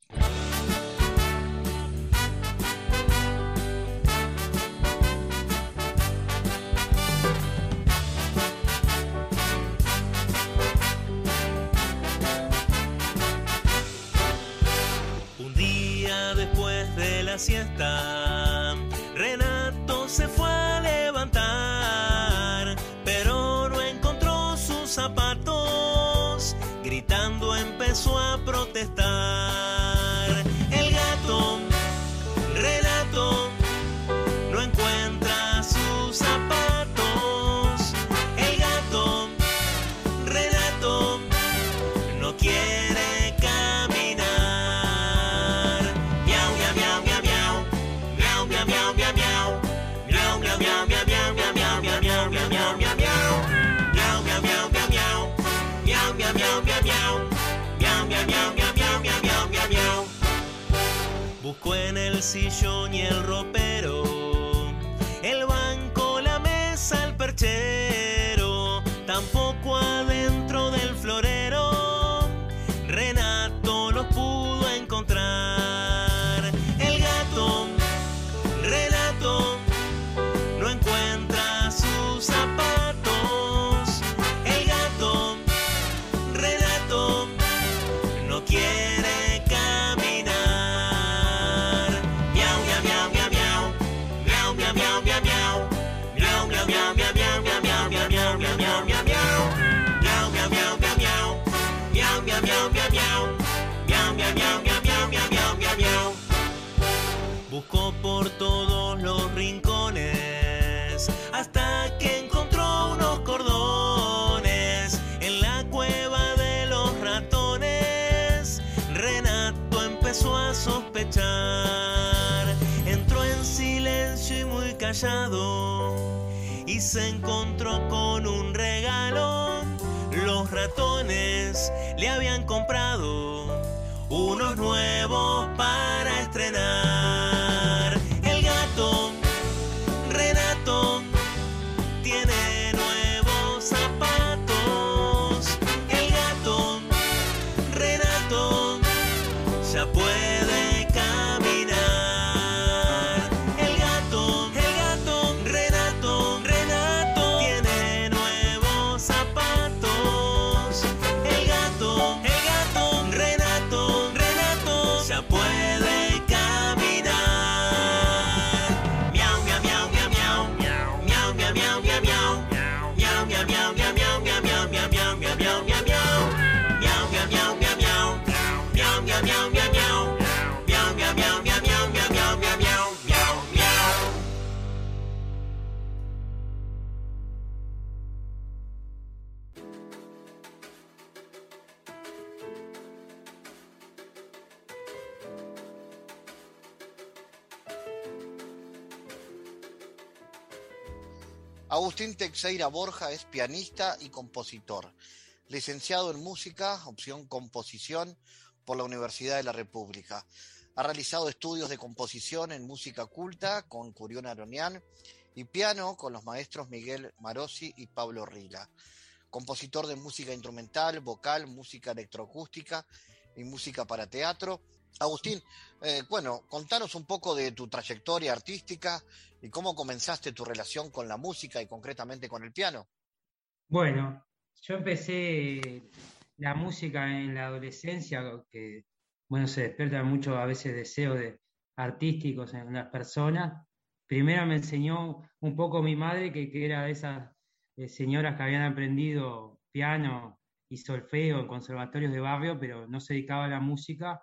Siesta, Renato se fue a levantar, pero no encontró sus zapatos, gritando empezó a protestar. En el sillón y el ropero, el banco, la mesa, el perchero, tampoco adentro y se encontró con un regalo. Los ratones le habían comprado unos nuevos para estrenar. Agustín Teixeira Borja es pianista y compositor, licenciado en música, opción composición por la Universidad de la República. Ha realizado estudios de composición en música culta con Curión Aronian y piano con los maestros Miguel Marosi y Pablo Rila. Compositor de música instrumental, vocal, música electroacústica y música para teatro. Agustín, eh, bueno, contanos un poco de tu trayectoria artística y cómo comenzaste tu relación con la música y concretamente con el piano. Bueno, yo empecé la música en la adolescencia, que bueno, se despierta mucho a veces deseos de artísticos en las personas. Primero me enseñó un poco mi madre, que, que era de esas eh, señoras que habían aprendido piano y solfeo en conservatorios de barrio, pero no se dedicaba a la música.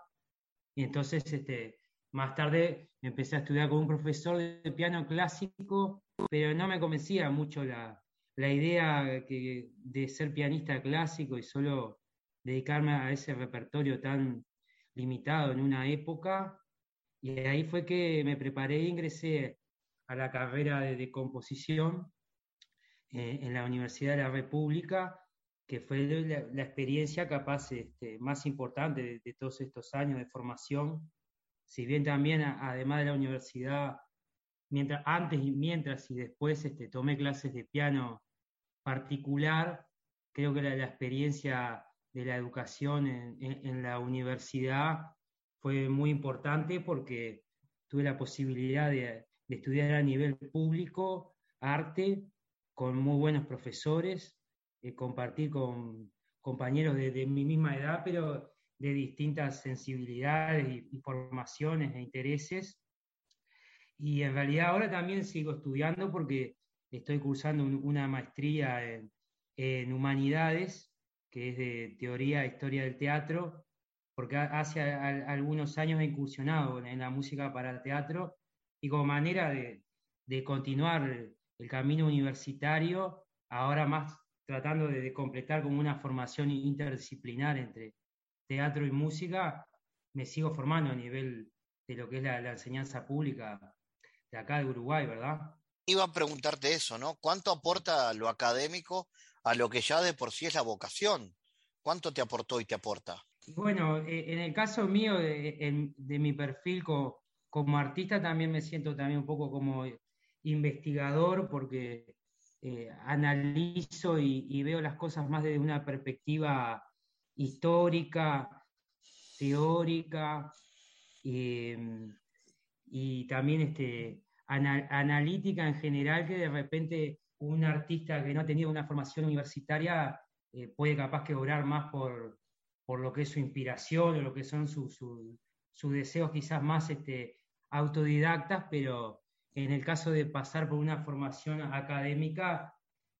Y entonces, este, más tarde empecé a estudiar con un profesor de piano clásico, pero no me convencía mucho la, la idea que, de ser pianista clásico y solo dedicarme a ese repertorio tan limitado en una época. Y ahí fue que me preparé e ingresé a la carrera de, composición eh, en la Universidad de la República, que fue la, experiencia capaz este, más importante de, todos estos años de formación. Si bien también, además de la universidad, mientras, antes y mientras y después este, tomé clases de piano particular, creo que la, experiencia de la educación en, la universidad fue muy importante porque tuve la posibilidad de estudiar a nivel público arte con muy buenos profesores, eh, compartir con compañeros de, de, mi misma edad, pero de distintas sensibilidades y, y, formaciones e intereses. Y en realidad ahora también sigo estudiando porque estoy cursando un, una maestría en, en, humanidades, que es de teoría e historia del teatro, porque hace a, a, algunos años he incursionado en la música para teatro y como manera de, de continuar el camino universitario, ahora más tratando de, completar como una formación interdisciplinar entre teatro y música, me sigo formando a nivel de lo que es la, la enseñanza pública de acá de Uruguay, ¿verdad? Iba a preguntarte eso, ¿no? ¿Cuánto aporta lo académico a lo que ya de por sí es la vocación? ¿Cuánto te aportó y te aporta? Bueno, eh, en el caso mío, de, de mi perfil como, como, artista, también me siento también un poco como investigador porque eh, analizo y, veo las cosas más desde una perspectiva histórica, teórica eh, y también este, anal analítica en general, que de repente un artista que no ha tenido una formación universitaria eh, puede capaz que obrar más por, por, lo que es su inspiración o lo que son sus su, su deseos quizás más este, autodidactas, pero en el caso de pasar por una formación académica,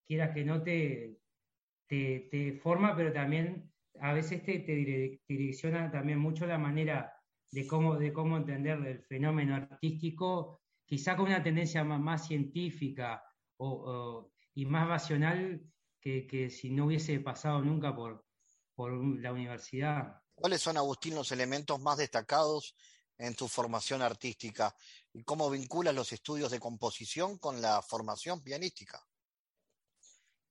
quieras que no te, te, te forma, pero también a veces te, te, direcciona también mucho la manera de cómo, de cómo entender el fenómeno artístico, quizá con una tendencia más, más científica o, o- y más racional que, que si no hubiese pasado nunca por, por la universidad. ¿Cuáles son, Agustín, los elementos más destacados en tu formación artística y cómo vinculas los estudios de composición con la formación pianística?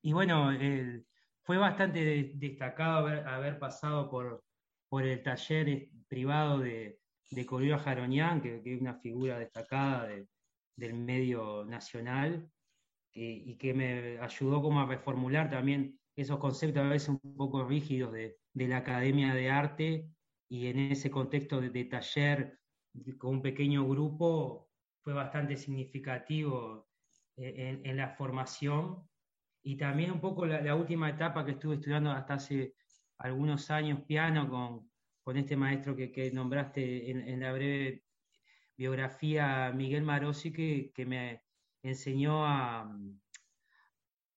Y bueno, el- fue bastante de- destacado haber, pasado por, por el taller eh, privado de, de Corrió Jaronian, que, es una figura destacada de- del medio nacional, que- y que me ayudó como a reformular también esos conceptos a veces un poco rígidos de la Academia de Arte, y en ese contexto de, de taller con un pequeño grupo fue bastante significativo eh, en, en la formación. Y también un poco la, la última etapa que estuve estudiando hasta hace algunos años piano con, con este maestro que, que nombraste en, en la breve biografía, Miguel Marosi, que, que me enseñó a,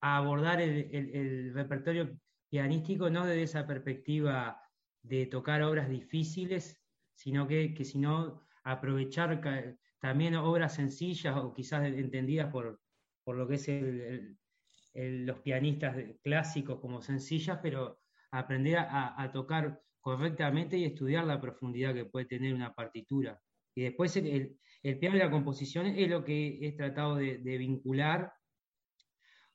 a abordar el, el- el repertorio pianístico no desde esa perspectiva de tocar obras difíciles, sino que, que sino aprovechar también obras sencillas o quizás entendidas por, por lo que es los pianistas clásicos como sencillas, pero aprender a, tocar correctamente y estudiar la profundidad que puede tener una partitura. Y después el, piano y la composición es lo que he tratado de, de vincular,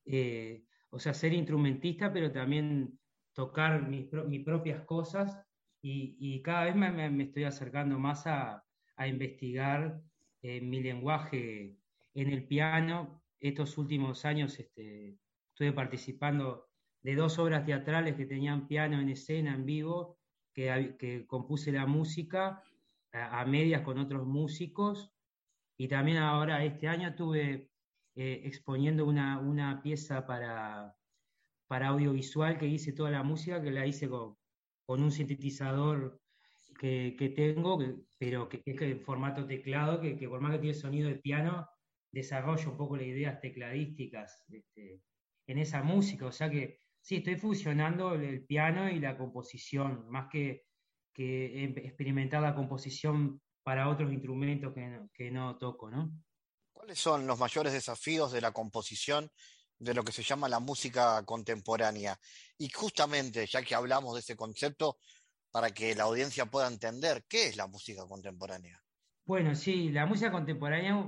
eh, o sea, ser instrumentista, pero también tocar mis, mis propias cosas y, y cada vez me, me- estoy acercando más a, a investigar eh, mi lenguaje en el piano. Estos últimos años este, estuve participando de dos obras teatrales que tenían piano en escena, en vivo, que, que compuse la música a, a medias con otros músicos. Y también ahora este año estuve eh, exponiendo una, una pieza para, para audiovisual que hice toda la música, que la hice con, con un sintetizador que, tengo, pero que, es en formato teclado, que, por más que tiene sonido de piano, desarrolla un poco las ideas tecladísticas este, en esa música. O sea que sí, estoy fusionando el, piano y la composición, más que, em- experimentar la composición para otros instrumentos que no, toco. ¿Cuáles son los mayores desafíos de la composición de lo que se llama la música contemporánea? Y justamente, ya que hablamos de ese concepto, para que la audiencia pueda entender qué es la música contemporánea. Bueno, sí, la música contemporánea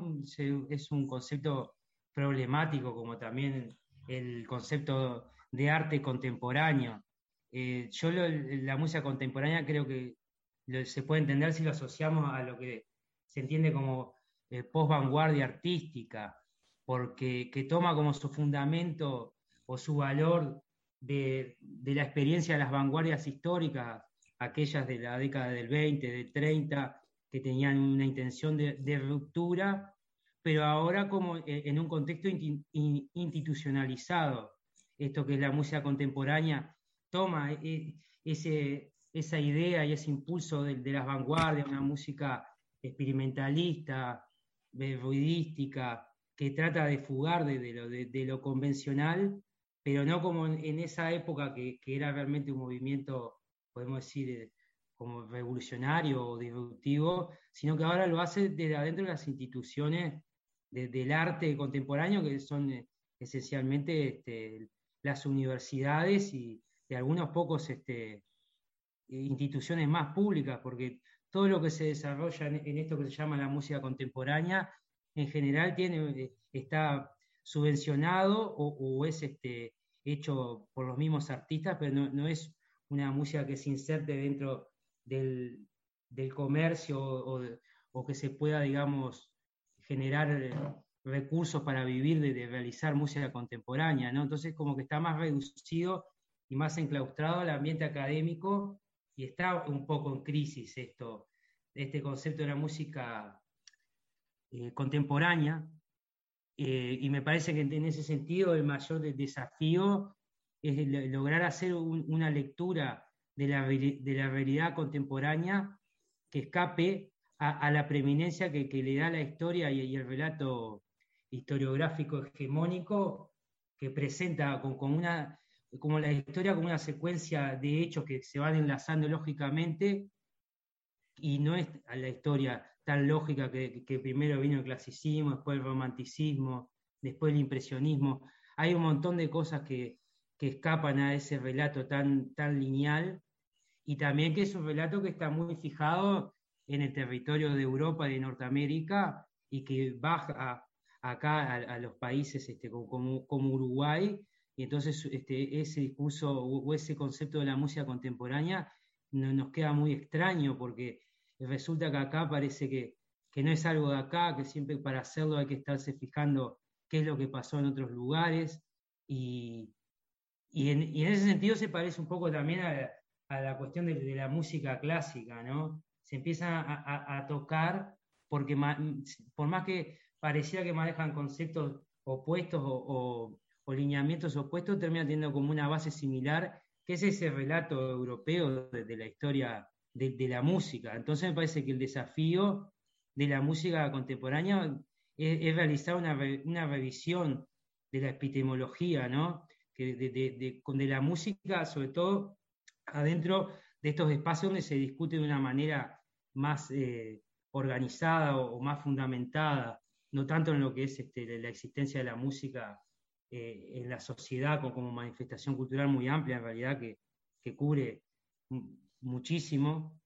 es un concepto problemático, como también el concepto de arte contemporáneo. Eh, yo lo- la música contemporánea creo que se puede entender si lo asociamos a lo que se entiende como eh, post-vanguardia artística, porque que toma como su fundamento o su valor de, de la experiencia de las vanguardias históricas, aquellas de la década del 20, del 30, que tenían una intención de, de ruptura, pero ahora como eh, en un contexto inti- in- institucionalizado, esto que es la música contemporánea, toma eh, ese, esa idea y ese impulso de, de las vanguardias, una música experimentalista, de ruidística, que trata de fugar de, de lo, de- lo convencional, pero no como en, en esa época que, que era realmente un movimiento, podemos decir, como revolucionario o disruptivo, sino que ahora lo hace desde adentro de las instituciones de- del arte contemporáneo, que son eh, esencialmente este, las universidades y, y algunos pocos este, instituciones más públicas, porque todo lo que se desarrolla en, en esto que se llama la música contemporánea, en general tiene, eh, está subvencionado o, o es este, hecho por los mismos artistas, pero no, no es una música que se inserte dentro del, del comercio o, de- o que se pueda, digamos, generar eh, recursos para vivir de, de realizar música contemporánea, ¿no? Entonces como que está más reducido y más enclaustrado al ambiente académico y está un poco en crisis esto, este concepto de la música eh, contemporánea, eh, y me parece que en ese sentido el mayor de- desafío es lograr hacer un- una lectura de la, de la realidad contemporánea que escape a, la preeminencia que, le da la historia y, y el relato historiográfico hegemónico que presenta con, con una, como la historia como una secuencia de hechos que se van enlazando lógicamente y no es a la historia tan lógica que, que primero vino el clasicismo, después el romanticismo, después el impresionismo. Hay un montón de cosas que, que escapan a ese relato tan, tan lineal y también que es un relato que está muy fijado en el territorio de Europa y de Norteamérica y que baja acá a, a los países este, como, como, Uruguay y entonces este, ese discurso o ese concepto de la música contemporánea no, nos queda muy extraño porque resulta que acá parece que, que no es algo de acá, que siempre para hacerlo hay que estarse fijando qué es lo que pasó en otros lugares y, y, en, ese sentido se parece un poco también a, la cuestión de, la música clásica, ¿no? Se empieza a, tocar porque por más que pareciera que manejan conceptos opuestos o, o, lineamientos opuestos, termina teniendo como una base similar, que es ese relato europeo de la historia de, la música. Entonces me parece que el desafío de la música contemporánea es, es realizar una, una, revisión de la epistemología, ¿no? Que de, de, de, la música, sobre todo adentro de estos espacios donde se discute de una manera más eh, organizada o, o, más fundamentada, no tanto en lo que es este, la existencia de la música eh, en la sociedad como, como, manifestación cultural muy amplia, en realidad, que, que cubre muchísimo,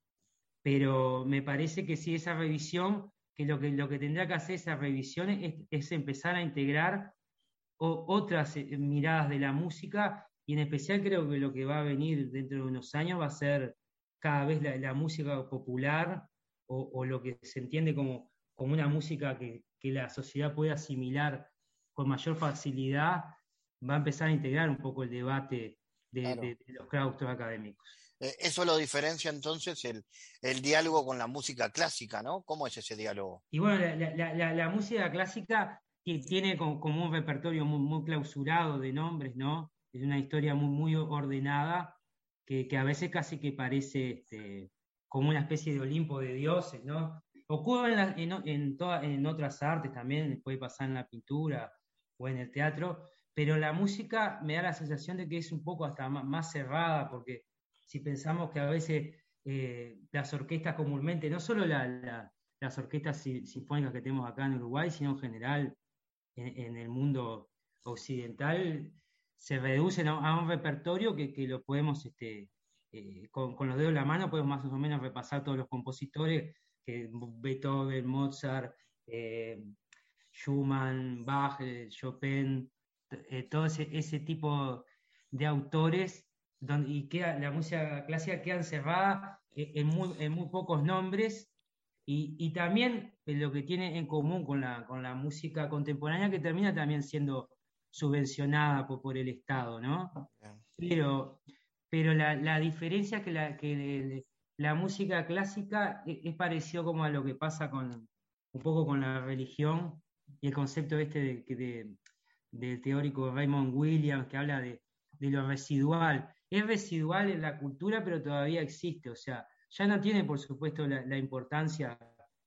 pero me parece que si esa revisión, que lo que, lo que tendrá que hacer esa revisión es, es empezar a integrar o, otras eh, miradas de la música y en especial creo que lo que va a venir dentro de unos años va a ser cada vez la, la música popular o, o, lo que se entiende como, como una música que, que, la sociedad puede asimilar con mayor facilidad, va a empezar a integrar un poco el debate de, claro. de, de los claustros académicos. Eh, eso lo diferencia entonces el, el, diálogo con la música clásica, ¿no? ¿Cómo es ese diálogo? Y bueno, la, la, música clásica tiene como, un repertorio muy, muy, clausurado de nombres, ¿no? Es una historia muy, muy ordenada que, que a veces casi que parece este, como una especie de Olimpo de dioses, ¿no? Ocurre en, en, en, en otras artes también, puede pasar en la pintura o en el teatro, pero la música me da la sensación de que es un poco hasta más cerrada, porque si pensamos que a veces eh, las orquestas comúnmente, no solo la, la, las orquestas sinfónicas que tenemos acá en Uruguay, sino en general en, en el mundo occidental, se reducen a, un repertorio que, que, lo podemos, este, eh, con, con, los dedos en la mano, podemos más o menos repasar todos los compositores, que Beethoven, Mozart, eh, Schumann, Bach, eh, Chopin, todo ese, ese tipo de autores donde, y queda, la música clásica queda encerrada en muy, en muy pocos nombres y, y, también lo que tiene en común con la, con la música contemporánea que termina también siendo subvencionada por, por el Estado, ¿no? Pero, pero la, la diferencia es que, la, que la música clásica es, es, parecido como a lo que pasa con un poco con la religión y el concepto este de, de, del teórico Raymond Williams que habla de, de lo residual es residual en la cultura, pero todavía existe. O sea, ya no tiene, por supuesto, la, la, importancia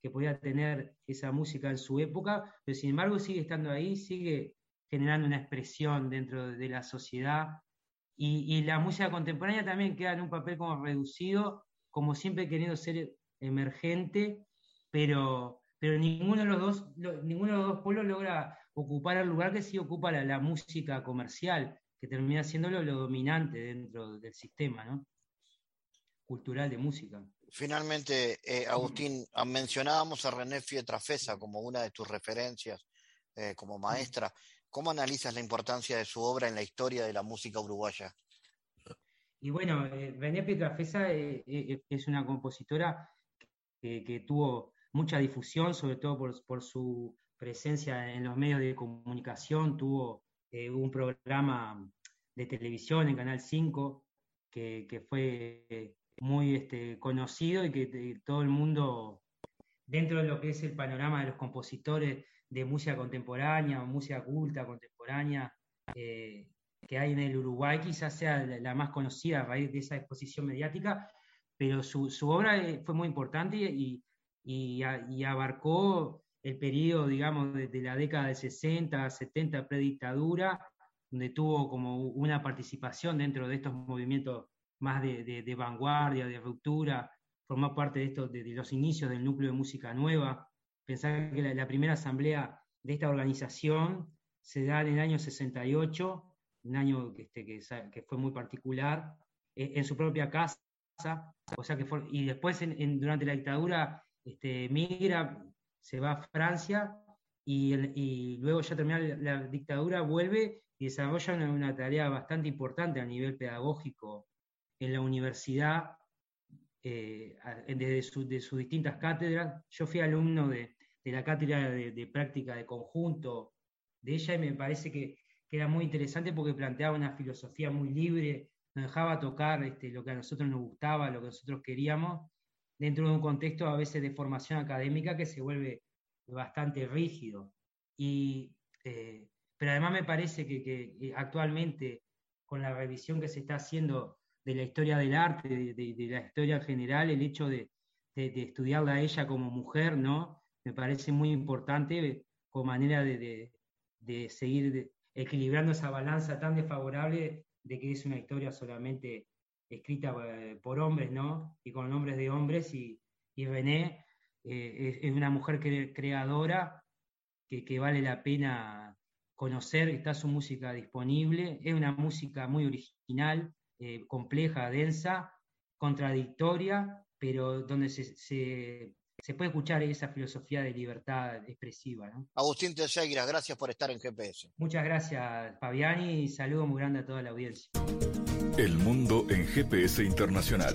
que podía tener esa música en su época, pero sin embargo sigue estando ahí, sigue generando una expresión dentro de la sociedad. Y, y la música contemporánea también queda en un papel como reducido, como siempre queriendo ser emergente, pero, pero ninguno, de los dos, lo, ninguno de los dos pueblos logra ocupar el lugar que sí ocupa la, la música comercial que termina siendo lo, dominante dentro del sistema ¿no? cultural de música. Finalmente, eh, Agustín, mencionábamos a René Fietrafesa como una de tus referencias eh, como maestra. ¿Cómo analizas la importancia de su obra en la historia de la música uruguaya? Y bueno, eh, René Pietrafesa eh, eh, es una compositora que, que, tuvo mucha difusión, sobre todo por, por, su presencia en los medios de comunicación, tuvo eh, un programa de televisión en Canal 5 que, fue muy este, conocido y que todo el mundo, dentro de lo que es el panorama de los compositores de música contemporánea música culta contemporánea eh, que hay en el Uruguay, quizás sea la, más conocida a raíz de esa exposición mediática, pero su, su obra eh, fue muy importante y, y, y abarcó el periodo, digamos, de, de, la década de 60, 70, predictadura, donde tuvo como una participación dentro de estos movimientos más de, de, de vanguardia, de ruptura, formó parte de, esto, de, los inicios del núcleo de música nueva. Pensar que la, la primera asamblea de esta organización se da en el año 68, un año que, este, que, que fue muy particular, eh, en su propia casa, o sea que y después en- en- durante la dictadura este, migra, se va a Francia y, luego ya termina la, dictadura, vuelve y desarrolla una, tarea bastante importante a nivel pedagógico en la universidad, eh, desde de sus distintas cátedras. Yo fui alumno de, la cátedra de, de práctica de conjunto de ella y me parece que, que era muy interesante porque planteaba una filosofía muy libre, nos dejaba tocar este, lo que a nosotros nos gustaba, lo que nosotros queríamos, dentro de un contexto a veces de formación académica que se vuelve bastante rígido. Y, eh, pero además me parece que, que, actualmente, con la revisión que se está haciendo de la historia del arte, de, de- de la historia en general, el hecho de, de- estudiarla a ella como mujer, ¿no? Me parece muy importante eh, como manera de, seguir equilibrando esa balanza tan desfavorable de que es una historia solamente escrita eh, por hombres, ¿no? Y con nombres de hombres, y, y René eh, es, una mujer cre- creadora que, que vale la pena conocer, está su música disponible, es una música muy original, eh, compleja, densa, contradictoria, pero donde se, se puede escuchar esa filosofía de libertad expresiva. ¿no? Agustín Teixeira, gracias por estar en GPS. Muchas gracias, Fabiani, y saludo muy grande a toda la audiencia. El mundo en GPS internacional.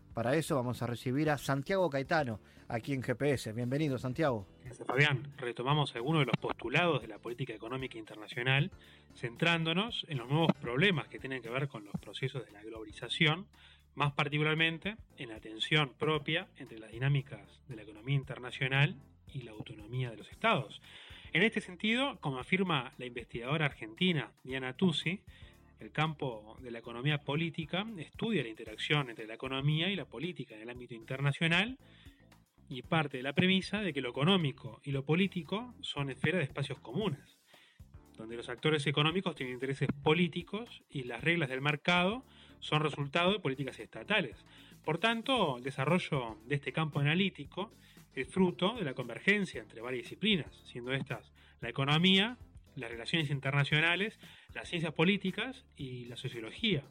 Para eso vamos a recibir a Santiago Caetano, aquí en GPS. Bienvenido, Santiago. Gracias, Fabián. Retomamos algunos de los postulados de la política económica internacional, centrándonos en los nuevos problemas que tienen que ver con los procesos de la globalización, más particularmente en la tensión propia entre las dinámicas de la economía internacional y la autonomía de los estados. En este sentido, como afirma la investigadora argentina Diana Tusi, el campo de la economía política estudia la interacción entre la economía y la política en el ámbito internacional y parte de la premisa de que lo económico y lo político son esferas de espacios comunes, donde los actores económicos tienen intereses políticos y las reglas del mercado son resultado de políticas estatales. Por tanto, el desarrollo de este campo analítico es fruto de la convergencia entre varias disciplinas, siendo estas la economía, las relaciones internacionales, las ciencias políticas y la sociología.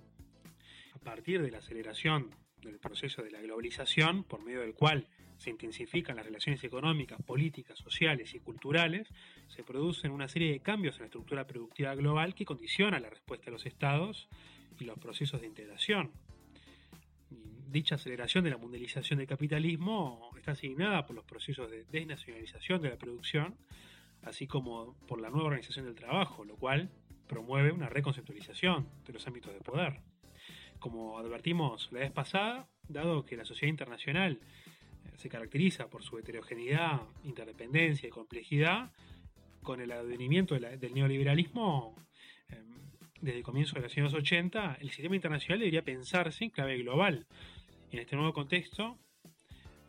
A partir de la aceleración del proceso de la globalización, por medio del cual se intensifican las relaciones económicas, políticas, sociales y culturales, se producen una serie de cambios en la estructura productiva global que condiciona la respuesta de los estados y los procesos de integración. Dicha aceleración de la mundialización del capitalismo está asignada por los procesos de desnacionalización de la producción, así como por la nueva organización del trabajo, lo cual promueve una reconceptualización de los ámbitos de poder. Como advertimos la vez pasada, dado que la sociedad internacional eh, se caracteriza por su heterogeneidad, interdependencia y complejidad, con el advenimiento del neoliberalismo, eh, desde el comienzo de los años 80, el sistema internacional debería pensarse en clave global. En este nuevo contexto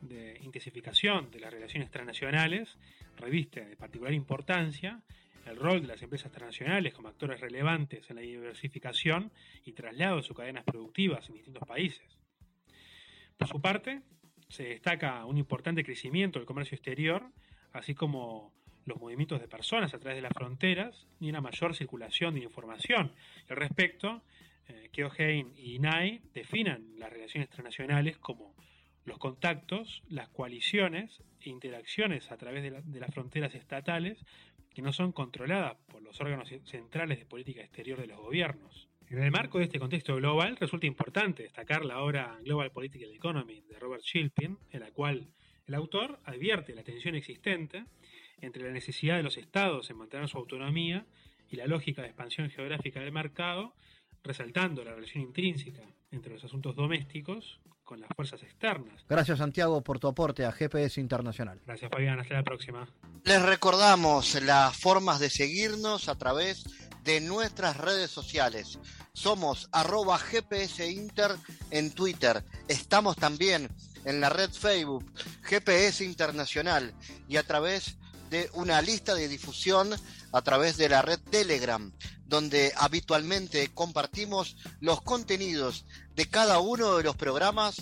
de intensificación de las relaciones transnacionales, reviste de particular importancia el rol de las empresas transnacionales como actores relevantes en la diversificación y traslado de sus cadenas productivas en distintos países. Por su parte, se destaca un importante crecimiento del comercio exterior, así como los movimientos de personas a través de las fronteras y una mayor circulación de información. Al respecto, eh, Keohane y INAI definan las relaciones transnacionales como los contactos, las coaliciones e interacciones a través de, la- de las fronteras estatales que no son controladas por los órganos centrales de política exterior de los gobiernos. En el marco de este contexto global, resulta importante destacar la obra Global Political Economy de Robert Shilpin, en la cual el autor advierte la tensión existente entre la necesidad de los estados en mantener su autonomía y la lógica de expansión geográfica del mercado, resaltando la relación intrínseca entre los asuntos domésticos con las fuerzas externas. Gracias Santiago por tu aporte a GPS Internacional. Gracias Fabián, hasta la próxima. Les recordamos las formas de seguirnos a través de nuestras redes sociales. Somos arroba GPS Inter en Twitter. Estamos también en la red Facebook GPS Internacional y a través de una lista de difusión a través de la red Telegram, donde habitualmente compartimos los contenidos de cada uno de los programas